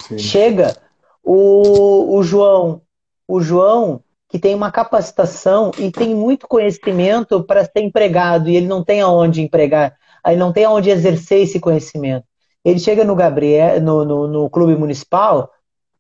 Sim. chega o, o João, o João que tem uma capacitação e tem muito conhecimento para ser empregado e ele não tem aonde empregar, ele não tem aonde exercer esse conhecimento. Ele chega no Gabriel, no, no, no clube municipal,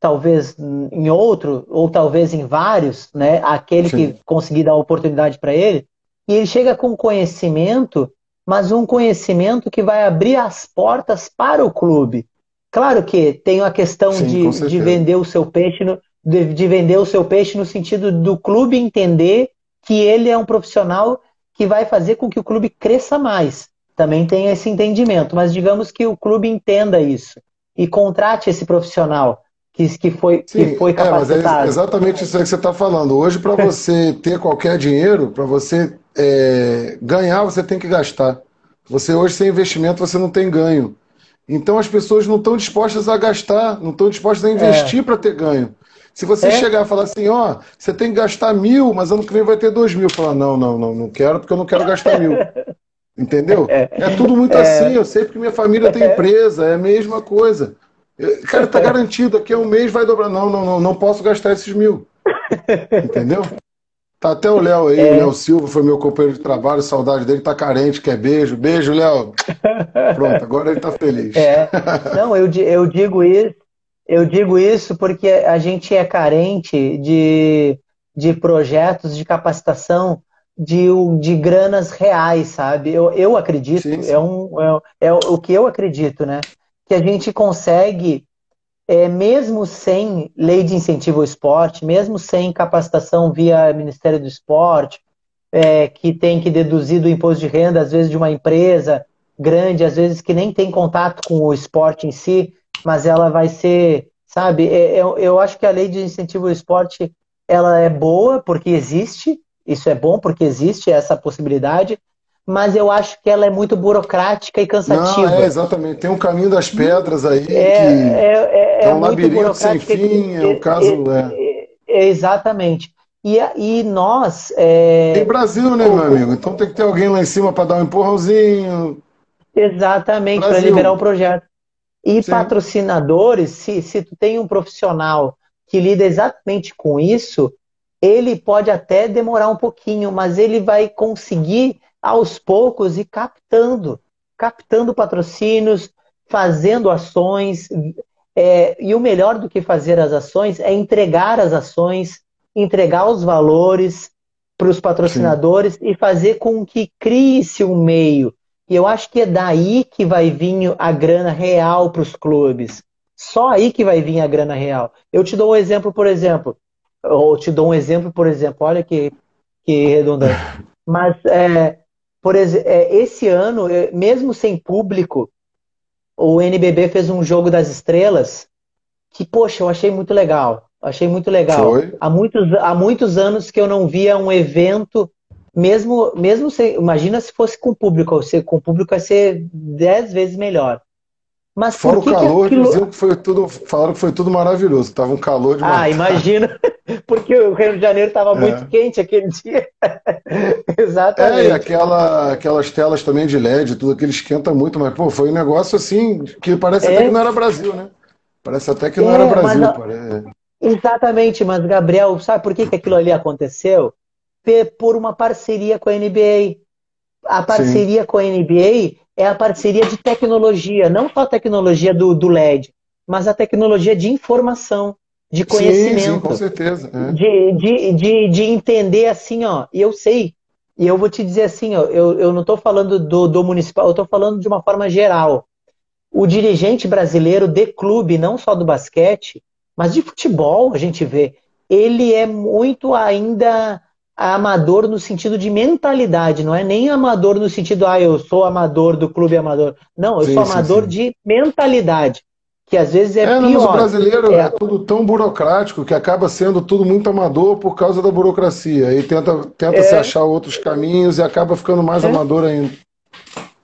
talvez em outro ou talvez em vários, né? Aquele Sim. que conseguir dar oportunidade para ele, e ele chega com conhecimento, mas um conhecimento que vai abrir as portas para o clube. Claro que tem a questão Sim, de, de vender o seu peixe no, de, de, vender o seu peixe no sentido do clube entender que ele é um profissional que vai fazer com que o clube cresça mais. Também tem esse entendimento, mas digamos que o clube entenda isso e contrate esse profissional que, que foi, Sim, que foi capacitado. É, mas é exatamente isso aí que você está falando. Hoje, para você ter qualquer dinheiro, para você é, ganhar, você tem que gastar. Você hoje, sem investimento, você não tem ganho. Então as pessoas não estão dispostas a gastar, não estão dispostas a investir é. para ter ganho. Se você é. chegar e falar assim, ó, você tem que gastar mil, mas ano que vem vai ter dois mil. Falar, não, não, não, não quero porque eu não quero gastar mil. Entendeu? É, é tudo muito é. assim. Eu sei porque minha família tem empresa, é a mesma coisa. Cara, tá garantido, daqui a um mês vai dobrar. Não, não, não, não posso gastar esses mil. Entendeu? Tá até o Léo aí, é. o Léo Silva foi meu companheiro de trabalho, saudade dele, tá carente, quer beijo. Beijo, Léo. Pronto, agora ele tá feliz. É. Não, eu, eu digo isso, eu digo isso porque a gente é carente de, de projetos de capacitação de, de granas reais, sabe? Eu, eu acredito, sim, sim. É, um, é, é o que eu acredito, né? Que a gente consegue, é, mesmo sem lei de incentivo ao esporte, mesmo sem capacitação via Ministério do Esporte, é, que tem que deduzir do imposto de renda, às vezes, de uma empresa grande, às vezes que nem tem contato com o esporte em si, mas ela vai ser, sabe? É, eu, eu acho que a lei de incentivo ao esporte ela é boa porque existe, isso é bom porque existe essa possibilidade, mas eu acho que ela é muito burocrática e cansativa. Não, é, exatamente. Tem um caminho das pedras aí, é, que é, é, é um labirinto sem fim, é um caso... É, é, exatamente. E, e nós... Tem Brasil, né, meu amigo? Então tem que ter alguém lá em cima para dar um empurrãozinho. Exatamente, para liberar o projeto. E Sim. patrocinadores, se, se tu tem um profissional que lida exatamente com isso, ele pode até demorar um pouquinho, mas ele vai conseguir aos poucos ir captando, captando patrocínios, fazendo ações. É, e o melhor do que fazer as ações é entregar as ações, entregar os valores para os patrocinadores Sim. e fazer com que crie-se um meio. E eu acho que é daí que vai vir a grana real para os clubes. Só aí que vai vir a grana real. Eu te dou um exemplo, por exemplo. Ou te dou um exemplo, por exemplo, olha que, que redundante. Mas, é, por exemplo, é, esse ano, mesmo sem público, o NBB fez um jogo das estrelas que, poxa, eu achei muito legal. Achei muito legal. Foi? Há muitos, há muitos anos que eu não via um evento, mesmo, mesmo sem, imagina se fosse com público, se com público vai ser dez vezes melhor. Mas Fora o calor, que aquilo... que foi tudo, falaram que foi tudo maravilhoso, tava um calor demais. Ah, imagina, porque o Rio de Janeiro estava é. muito quente aquele dia. Exatamente. É, e aquela, aquelas telas também de LED, tudo aquilo esquenta muito, mas pô, foi um negócio assim que parece é. até que não era Brasil, né? Parece até que não é, era Brasil. Mas, Exatamente, mas Gabriel, sabe por que, que aquilo ali aconteceu? Por uma parceria com a NBA. A parceria Sim. com a NBA é a parceria de tecnologia, não só a tecnologia do, do LED, mas a tecnologia de informação, de conhecimento. Sim, sim com certeza. É. De, de, de, de entender assim, ó, e eu sei, e eu vou te dizer assim, ó, eu, eu não estou falando do, do municipal, eu estou falando de uma forma geral. O dirigente brasileiro de clube, não só do basquete, mas de futebol, a gente vê, ele é muito ainda amador no sentido de mentalidade, não é nem amador no sentido, ah, eu sou amador do clube amador. Não, eu sim, sou amador sim, sim. de mentalidade, que às vezes é, é pior. Mas o brasileiro é... é... tudo tão burocrático que acaba sendo tudo muito amador por causa da burocracia. E tenta, tenta é... se achar outros caminhos e acaba ficando mais é... amador ainda.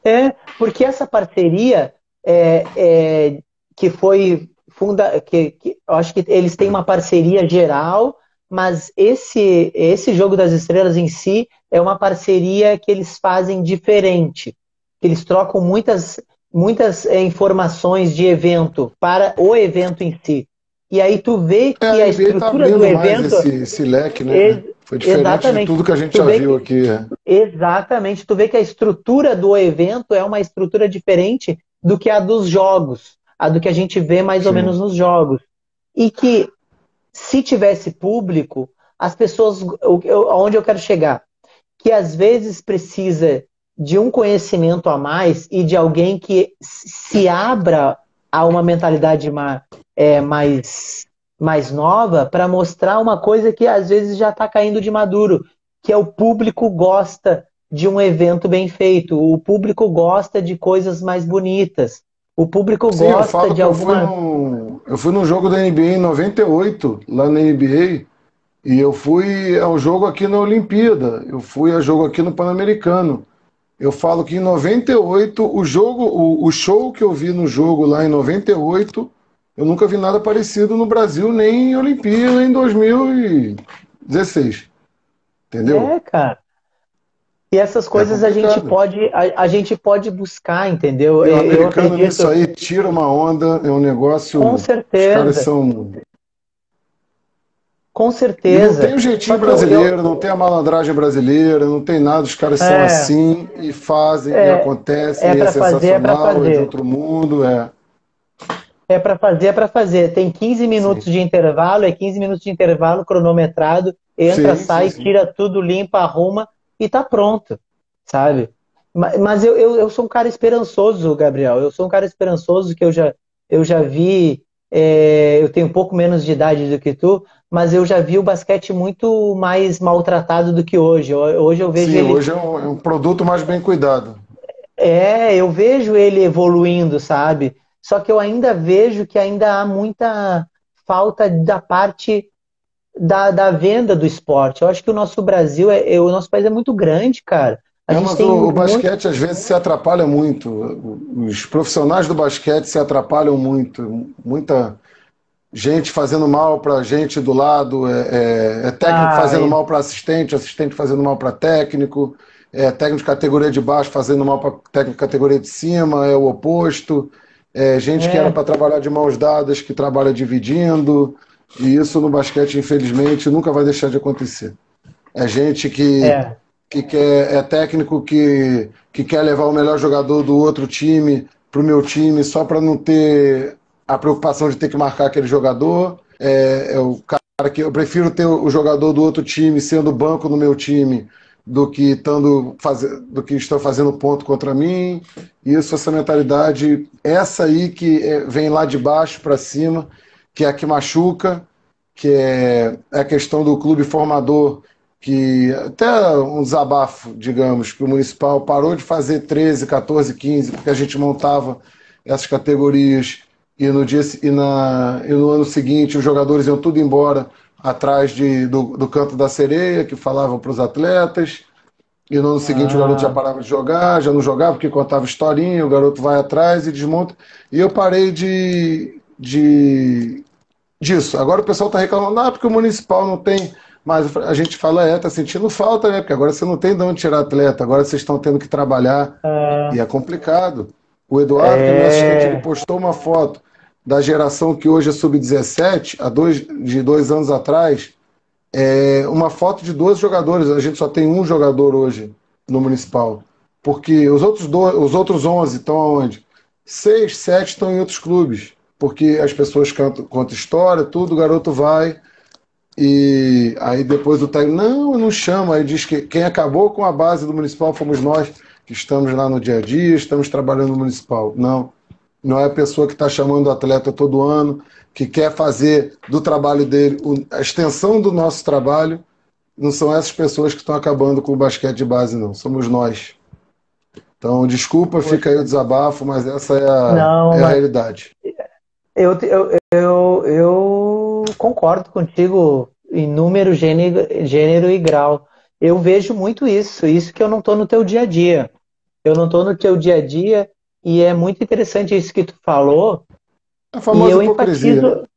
É, porque essa parceria é, é que foi funda, que, que eu acho que eles têm uma parceria geral mas esse, esse jogo das estrelas em si é uma parceria que eles fazem diferente. Eles trocam muitas, muitas é, informações de evento para o evento em si. E aí tu vê que é, a, a tá estrutura tá do evento. Esse, esse leque, né? Foi diferente exatamente. de tudo que a gente tu já viu que, aqui. É. Exatamente. Tu vê que a estrutura do evento é uma estrutura diferente do que a dos jogos, a do que a gente vê mais Sim. ou menos nos jogos. E que se tivesse público, as pessoas, onde eu quero chegar, que às vezes precisa de um conhecimento a mais e de alguém que se abra a uma mentalidade mais, é, mais, mais nova para mostrar uma coisa que às vezes já está caindo de maduro, que é o público gosta de um evento bem feito, o público gosta de coisas mais bonitas, o público Sim, gosta de alguma. Eu fui, num, jogo, eu fui num jogo da NBA em 98, lá na NBA, e eu fui ao jogo aqui na Olimpíada, eu fui a jogo aqui no Pan-Americano. Eu falo que em 98, o jogo, o, o show que eu vi no jogo lá em 98, eu nunca vi nada parecido no Brasil, nem em Olimpíada em 2016. Entendeu? É, cara. E essas é coisas é a gente pode a, a, gente pode buscar, entendeu? E o americano acredito... nisso aí tira uma onda, é um negócio. Com certeza. Os caras são. Com certeza. Não tem o jeitinho brasileiro, eu... não tem a malandragem brasileira, não tem nada, os caras é. são assim e fazem é. e acontecem, é, e é sensacional, fazer, é, é de outro mundo, é. É para fazer, é para fazer. Tem 15 minutos sim. de intervalo, é 15 minutos de intervalo cronometrado, entra, sim, sai, sim, tira tudo, limpa, arruma e tá pronto, sabe? Mas eu, eu, eu, sou um cara esperançoso, Gabriel. Eu sou um cara esperançoso que eu já, eu já vi. É, eu tenho um pouco menos de idade do que tu, mas eu já vi o basquete muito mais maltratado do que hoje. Hoje eu vejo Sim, ele. Hoje é um, é um produto mais bem cuidado. É, eu vejo ele evoluindo, sabe? Só que eu ainda vejo que ainda há muita falta da parte da, da venda do esporte. Eu acho que o nosso Brasil, é, é o nosso país é muito grande, cara. A é, mas o, basquete às vezes se atrapalha muito. Os profissionais do basquete se atrapalham muito. Muita gente fazendo mal para gente do lado, é, é, é técnico ah, fazendo mal para assistente, assistente fazendo mal para técnico, é técnico de categoria de baixo fazendo mal para técnico de categoria de cima, é o oposto. É gente que é. era para trabalhar de mãos dadas que trabalha dividindo. E isso no basquete, infelizmente, nunca vai deixar de acontecer. É gente que, é. que quer, é técnico que, que quer levar o melhor jogador do outro time para o meu time só para não ter a preocupação de ter que marcar aquele jogador. É, é, o cara que eu prefiro ter o jogador do outro time sendo banco no meu time do que estando faz... do que estão fazendo ponto contra mim. Isso, essa mentalidade, essa aí que é, vem lá de baixo para cima que é a que machuca, que é, é a questão do clube formador, que até um desabafo, digamos, que o Municipal parou de fazer 13, 14, 15, porque a gente montava essas categorias e no, dia, e, na, e no ano seguinte os jogadores iam tudo embora atrás de, do, do canto da sereia, que falavam para os atletas. E no ano seguinte ah. o garoto já parava de jogar, já não jogava porque contava historinha, o garoto vai atrás e desmonta. E eu parei de, de disso. Agora o pessoal está reclamando, ah, porque o municipal não tem. Mas a gente fala, é, tá sentindo falta, né? Porque agora você não tem de onde tirar atleta, agora vocês estão tendo que trabalhar. É... E é complicado. O Eduardo, é... assistente, ele postou uma foto da geração que hoje é sub-17, há dois, de dois anos atrás, é uma foto de 12 jogadores. A gente só tem um jogador hoje no municipal. Porque os outros, do, os outros 11 estão aonde? Seis, sete estão em outros clubes porque as pessoas cantam, contam história, tudo, o garoto vai. E aí depois o técnico, não, não chama. Aí diz que quem acabou com a base do municipal fomos nós, que estamos lá no dia a dia, estamos trabalhando no municipal. Não, não é a pessoa que está chamando o atleta todo ano, que quer fazer do trabalho dele a extensão do nosso trabalho. Não são essas pessoas que estão acabando com o basquete de base, não. Somos nós. Então, desculpa, fica aí o desabafo, mas essa é a, não, é a realidade. Eu, eu, eu, eu concordo contigo em número, gênero, gênero e grau. Eu vejo muito isso, isso que eu não estou no teu dia a dia. Eu não estou no teu dia a dia e é muito interessante isso que tu falou. A famosa e eu hipocrisia. enfatizo,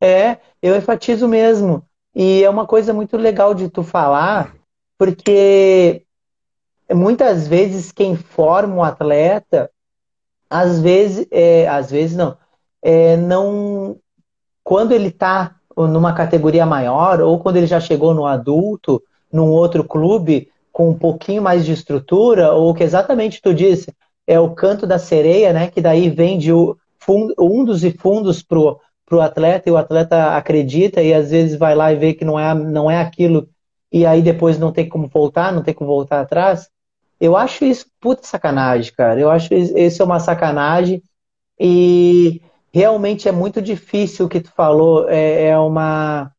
é, eu enfatizo mesmo. E é uma coisa muito legal de tu falar, porque muitas vezes quem forma um atleta, às vezes, é, às vezes não, é, não. Quando ele está numa categoria maior, ou quando ele já chegou no adulto, num outro clube, com um pouquinho mais de estrutura, ou que exatamente tu disse, é o canto da sereia, né? Que daí vende o fundo, fundos e fundos pro, pro atleta, e o atleta acredita, e às vezes vai lá e vê que não é, não é aquilo, e aí depois não tem como voltar, não tem como voltar atrás. Eu acho isso puta sacanagem, cara. Eu acho isso é uma sacanagem. E realmente é muito difícil o que tu falou, é, é uma.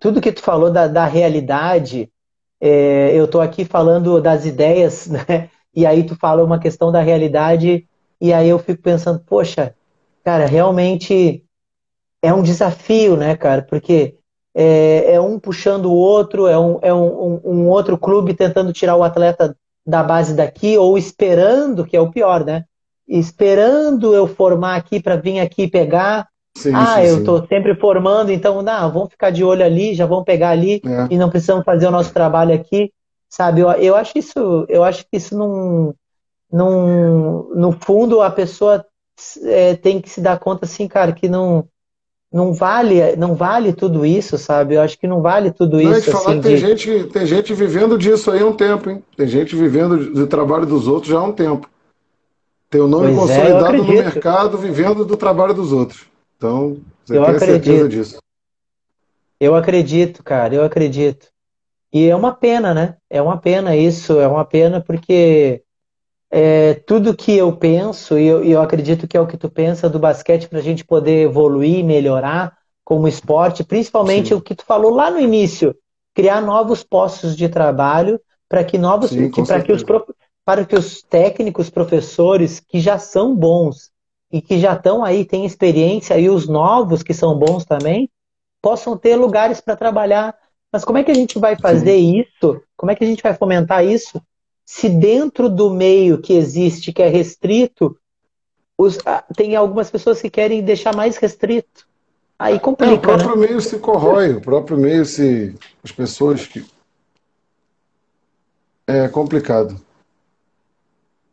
Tudo que tu falou da, da realidade, é, eu estou aqui falando das ideias, né? E aí tu fala uma questão da realidade, e aí eu fico pensando, poxa, cara, realmente é um desafio, né, cara? Porque é, é um puxando o outro, é, um, é um, um, outro clube tentando tirar o atleta da base daqui, ou esperando, que é o pior, né? Esperando eu formar aqui para vir aqui pegar. Sim, ah, sim, eu estou sempre formando, então, não, vamos ficar de olho ali, já vamos pegar ali é. e não precisamos fazer o nosso trabalho aqui, sabe? Eu, eu acho isso, eu acho que isso não, não no fundo a pessoa é, tem que se dar conta assim, cara, que não não vale, não vale tudo isso, sabe? Eu acho que não vale tudo não, isso. Falar assim, tem, de... gente, tem gente vivendo disso aí há um tempo, hein? Tem gente vivendo do trabalho dos outros já há um tempo. Tem o nome pois é, consolidado é, no mercado vivendo do trabalho dos outros. Então, você eu tem acredito. certeza disso. Eu acredito, cara, eu acredito. E é uma pena, né? É uma pena isso, é uma pena porque é, tudo que eu penso, e eu, eu, acredito que é o que tu pensa do basquete para a gente poder evoluir, melhorar como esporte, principalmente Sim. o que tu falou lá no início, criar novos postos de trabalho para que novos, para que os para que os técnicos, professores que já são bons e que já estão aí, têm experiência, e os novos que são bons também, possam ter lugares para trabalhar. Mas como é que a gente vai fazer isso? Como é que a gente vai fomentar isso se dentro do meio que existe, que é restrito, os, tem algumas pessoas que querem deixar mais restrito. Aí complica. É, o próprio né? meio se corrói, o próprio meio se. As pessoas que. É complicado.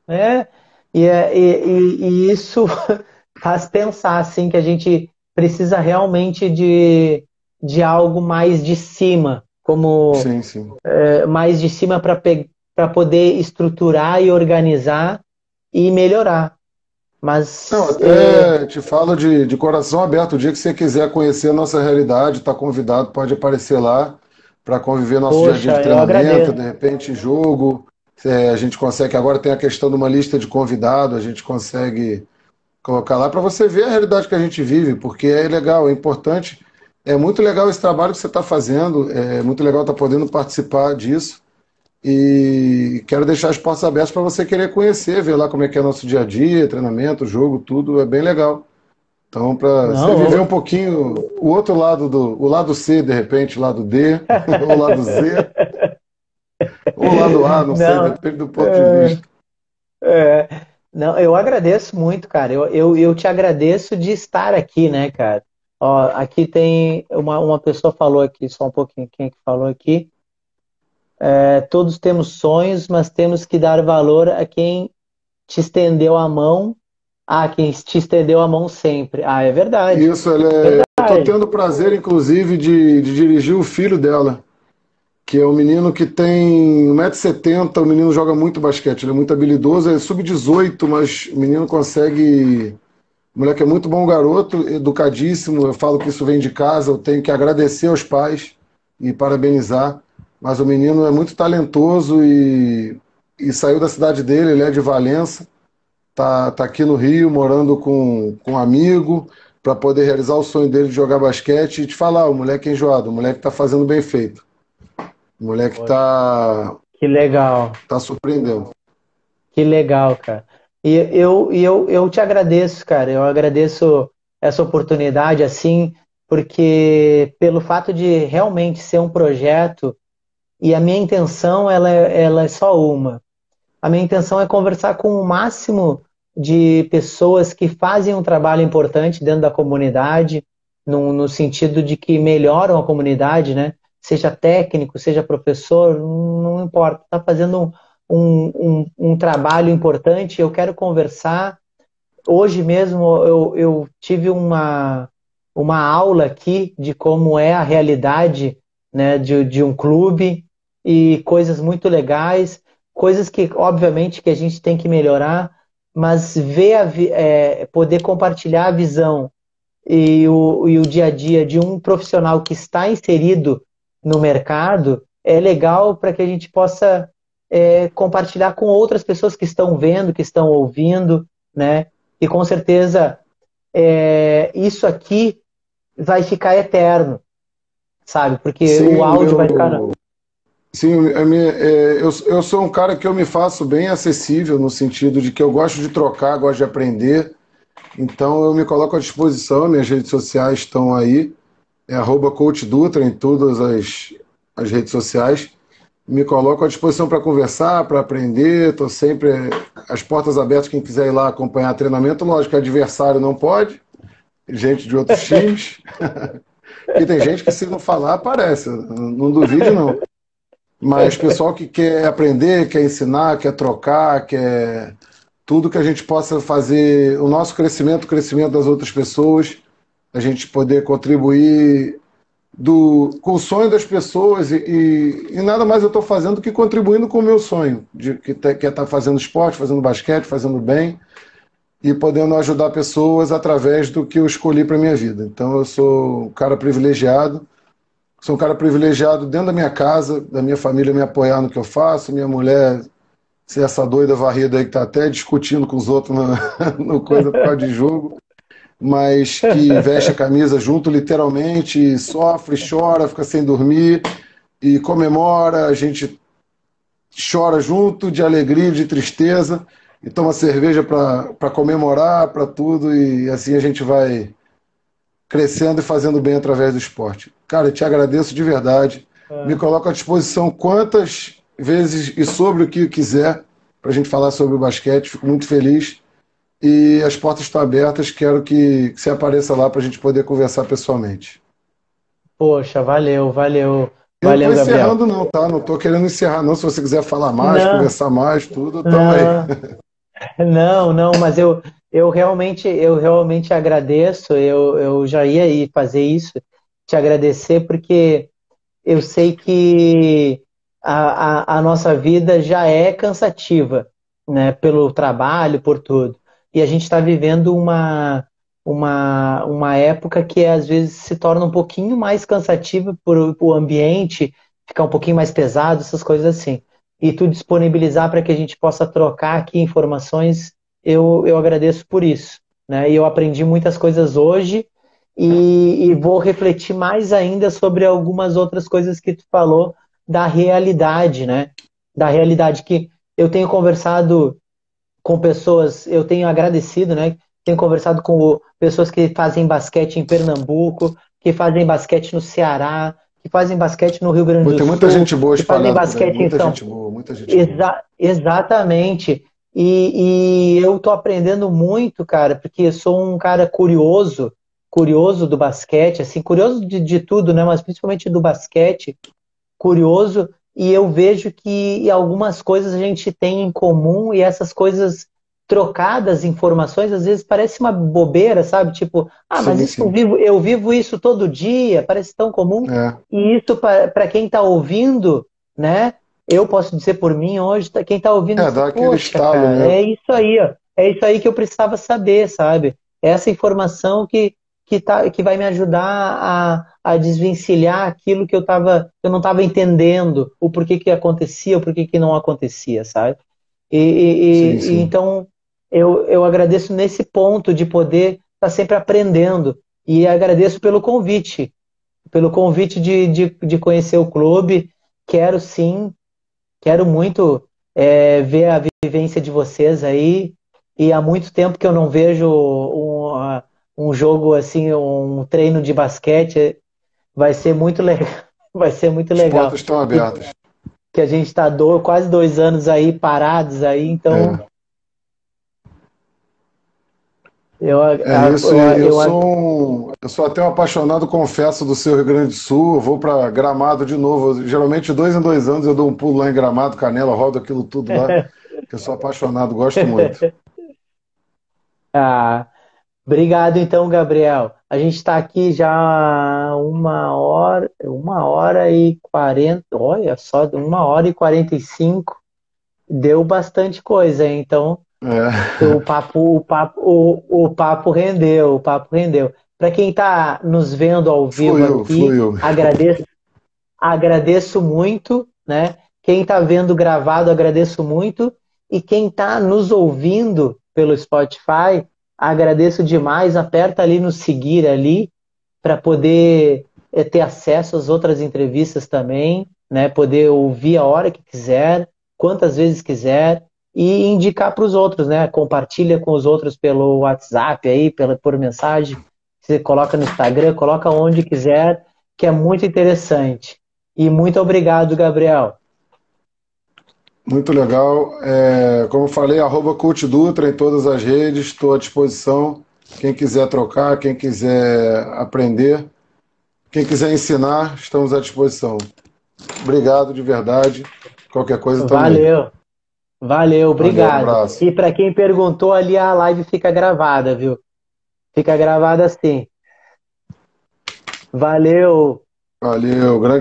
É, e, é, e, e isso faz pensar assim que a gente precisa realmente de, de algo mais de cima, como sim, sim. É, mais de cima para poder estruturar e organizar e melhorar. Mas. Não, até é... te falo de, de coração aberto. O dia que você quiser conhecer a nossa realidade, está convidado, pode aparecer lá para conviver nosso Poxa, dia a dia de treinamento, de repente jogo. É, a gente consegue, agora tem a questão de uma lista de convidados, a gente consegue colocar lá para você ver a realidade que a gente vive, porque é legal, é importante. É muito legal esse trabalho que você está fazendo, é muito legal estar tá podendo participar disso. E quero deixar as portas abertas para você querer conhecer, ver lá como é que é nosso dia a dia, treinamento, jogo, tudo, é bem legal. Então, para você viver um pouquinho o outro lado do. O lado C, de repente, o lado D, ou o lado Z, ou o lado A, não, não sei, depende do ponto é, de vista. É, não, eu agradeço muito, cara. Eu, eu, eu te agradeço de estar aqui, né, cara? Ó, aqui tem uma, uma pessoa falou aqui, só um pouquinho, quem é que falou aqui? É, todos temos sonhos, mas temos que dar valor a quem te estendeu a mão, a quem te estendeu a mão sempre. Ah, é verdade. Isso, ela é... Verdade. eu estou tendo o prazer, inclusive, de, de, dirigir o filho dela, que é um menino que tem 1,70m, o menino joga muito basquete, ele é muito habilidoso, é sub-18, mas o menino consegue. O moleque é muito bom garoto, educadíssimo. Eu falo que isso vem de casa, eu tenho que agradecer aos pais e parabenizar mas o menino é muito talentoso e, e saiu da cidade dele, ele é de Valença, tá, tá aqui no Rio, morando com, com um amigo, para poder realizar o sonho dele de jogar basquete e te falar, o moleque é enjoado, o moleque tá fazendo bem feito. O moleque tá. Que legal. Tá surpreendendo. Que legal, cara. E eu, eu, eu te agradeço, cara. Eu agradeço essa oportunidade, assim, porque pelo fato de realmente ser um projeto e a minha intenção ela é, ela é só uma. A minha intenção é conversar com o máximo de pessoas que fazem um trabalho importante dentro da comunidade, no, no sentido de que melhoram a comunidade, né? Seja técnico, seja professor, não importa. Está fazendo um, um, um, trabalho importante. Eu quero conversar. Hoje mesmo eu, eu tive uma, uma aula aqui de como é a realidade né, de, de um clube e coisas muito legais, coisas que, obviamente, que a gente tem que melhorar, mas ver a, é, poder compartilhar a visão e o, e o dia a dia de um profissional que está inserido no mercado é legal para que a gente possa é, compartilhar com outras pessoas que estão vendo, que estão ouvindo, né? E com certeza é, isso aqui vai ficar eterno, sabe? Porque Sim, o áudio vai ficar. Sim, é, eu, eu sou um cara que eu me faço bem acessível, no sentido de que eu gosto de trocar, gosto de aprender. Então eu me coloco à disposição, minhas redes sociais estão aí, é arroba Coach Dutra em todas as, as redes sociais. Me coloco à disposição para conversar, para aprender, estou sempre as portas abertas, quem quiser ir lá acompanhar treinamento, lógico que adversário não pode, gente de outros times. e tem gente que se não falar, aparece, não duvide não. Mas pessoal que quer aprender, quer ensinar, quer trocar, quer tudo que a gente possa fazer o nosso crescimento, o crescimento das outras pessoas, a gente poder contribuir do, com o sonho das pessoas e, e, e nada mais eu estou fazendo do que contribuindo com o meu sonho, de que, te, que é estar tá fazendo esporte, fazendo basquete, fazendo bem e podendo ajudar pessoas através do que eu escolhi para minha vida. Então eu sou um cara privilegiado, sou um cara privilegiado dentro da minha casa, da minha família me apoiar no que eu faço, minha mulher ser essa doida varrida aí que está até discutindo com os outros no, no coisa por causa de jogo, mas que veste a camisa junto literalmente, sofre, chora, fica sem dormir e comemora, a gente chora junto de alegria, de tristeza e toma cerveja para comemorar, para tudo, e assim a gente vai crescendo e fazendo bem através do esporte. Cara, eu te agradeço de verdade. É. Me coloco à disposição quantas vezes e sobre o que quiser para a gente falar sobre o basquete. Fico muito feliz. E as portas estão abertas. Quero que, que você apareça lá para a gente poder conversar pessoalmente. Poxa, valeu, valeu. Eu valeu, não estou encerrando, não, tá? Não estou querendo encerrar, não. Se você quiser falar mais, não. conversar mais, tudo, tamo aí. Não, não, mas eu, eu realmente eu realmente agradeço. Eu, eu já ia ir fazer isso, te agradecer, porque eu sei que a, a, a nossa vida já é cansativa, né? Pelo trabalho, por tudo. E a gente está vivendo uma, uma, uma época que às vezes se torna um pouquinho mais cansativa por o ambiente ficar um pouquinho mais pesado, essas coisas assim e tu disponibilizar para que a gente possa trocar aqui informações, eu, eu agradeço por isso. Né? E eu aprendi muitas coisas hoje e, e, vou refletir mais ainda sobre algumas outras coisas que tu falou da realidade, né? Da realidade que eu tenho conversado com pessoas, eu tenho agradecido, né? Tenho conversado com pessoas que fazem basquete em Pernambuco, que fazem basquete no Ceará, que fazem basquete no Rio Grande do Sul. Tem muita gente boa que fazem basquete muita em São gente boa, muita gente Exa boa. Exatamente. E, e eu tô aprendendo muito, cara, porque eu sou um cara curioso, curioso do basquete, assim, curioso de, de tudo, né? Mas principalmente do basquete, curioso, e eu vejo que algumas coisas a gente tem em comum e essas coisas trocadas informações, às vezes parece uma bobeira, sabe? Tipo, ah, mas sim, isso sim. Eu, vivo, eu vivo isso todo dia, parece tão comum. É. E isso, para quem está ouvindo, né? Eu posso dizer por mim hoje, tá, quem está ouvindo, é, dá aquele estalo, né? é isso aí, ó. É isso aí que eu precisava saber, sabe? Essa informação que, que, tá, que vai me ajudar a, a desvencilhar aquilo que eu, tava, eu não estava entendendo, o porquê que acontecia, o porquê que não acontecia, sabe? E, e, sim, sim. e então eu, eu agradeço nesse ponto de poder estar tá sempre aprendendo. E agradeço pelo convite, pelo convite de, de, de conhecer o clube. Quero sim, quero muito é, ver a vivência de vocês aí. E há muito tempo que eu não vejo um, um jogo assim, um treino de basquete. Vai ser muito legal. Vai ser muito legal. As portas estão abertas. Que a gente está do, quase dois anos aí parados aí, então é. Eu, é isso, eu, eu, eu, sou um, eu sou até um apaixonado, confesso, do seu Rio Grande do Sul. Eu vou para Gramado de novo. Geralmente, dois em dois anos, eu dou um pulo lá em Gramado, Canela, rodo aquilo tudo lá. que eu sou apaixonado, gosto muito. ah, obrigado, então, Gabriel. A gente está aqui já uma hora, uma hora e quarenta. Olha só, uma hora e quarenta e cinco. Deu bastante coisa, então. É. O papo, o papo, o, o papo rendeu, o papo rendeu. Para quem está nos vendo ao vivo fluiu, aqui, fluiu. agradeço, agradeço muito, né? Quem está vendo gravado, agradeço muito. E quem está nos ouvindo pelo Spotify, agradeço demais. Aperta ali no seguir ali para poder é, ter acesso às outras entrevistas também, né? Poder ouvir a hora que quiser, quantas vezes quiser e indicar para os outros, né? Compartilha com os outros pelo WhatsApp aí, pela, por mensagem. Você coloca no Instagram, coloca onde quiser, que é muito interessante. E muito obrigado, Gabriel. Muito legal. É, como falei, arroba Cult Dutra em todas as redes, estou à disposição. Quem quiser trocar, quem quiser aprender, quem quiser ensinar, estamos à disposição. Obrigado de verdade. Qualquer coisa também. Valeu. Valeu, obrigado. Valeu, um e para quem perguntou ali, a live fica gravada, viu? Fica gravada assim. Valeu. Valeu, grande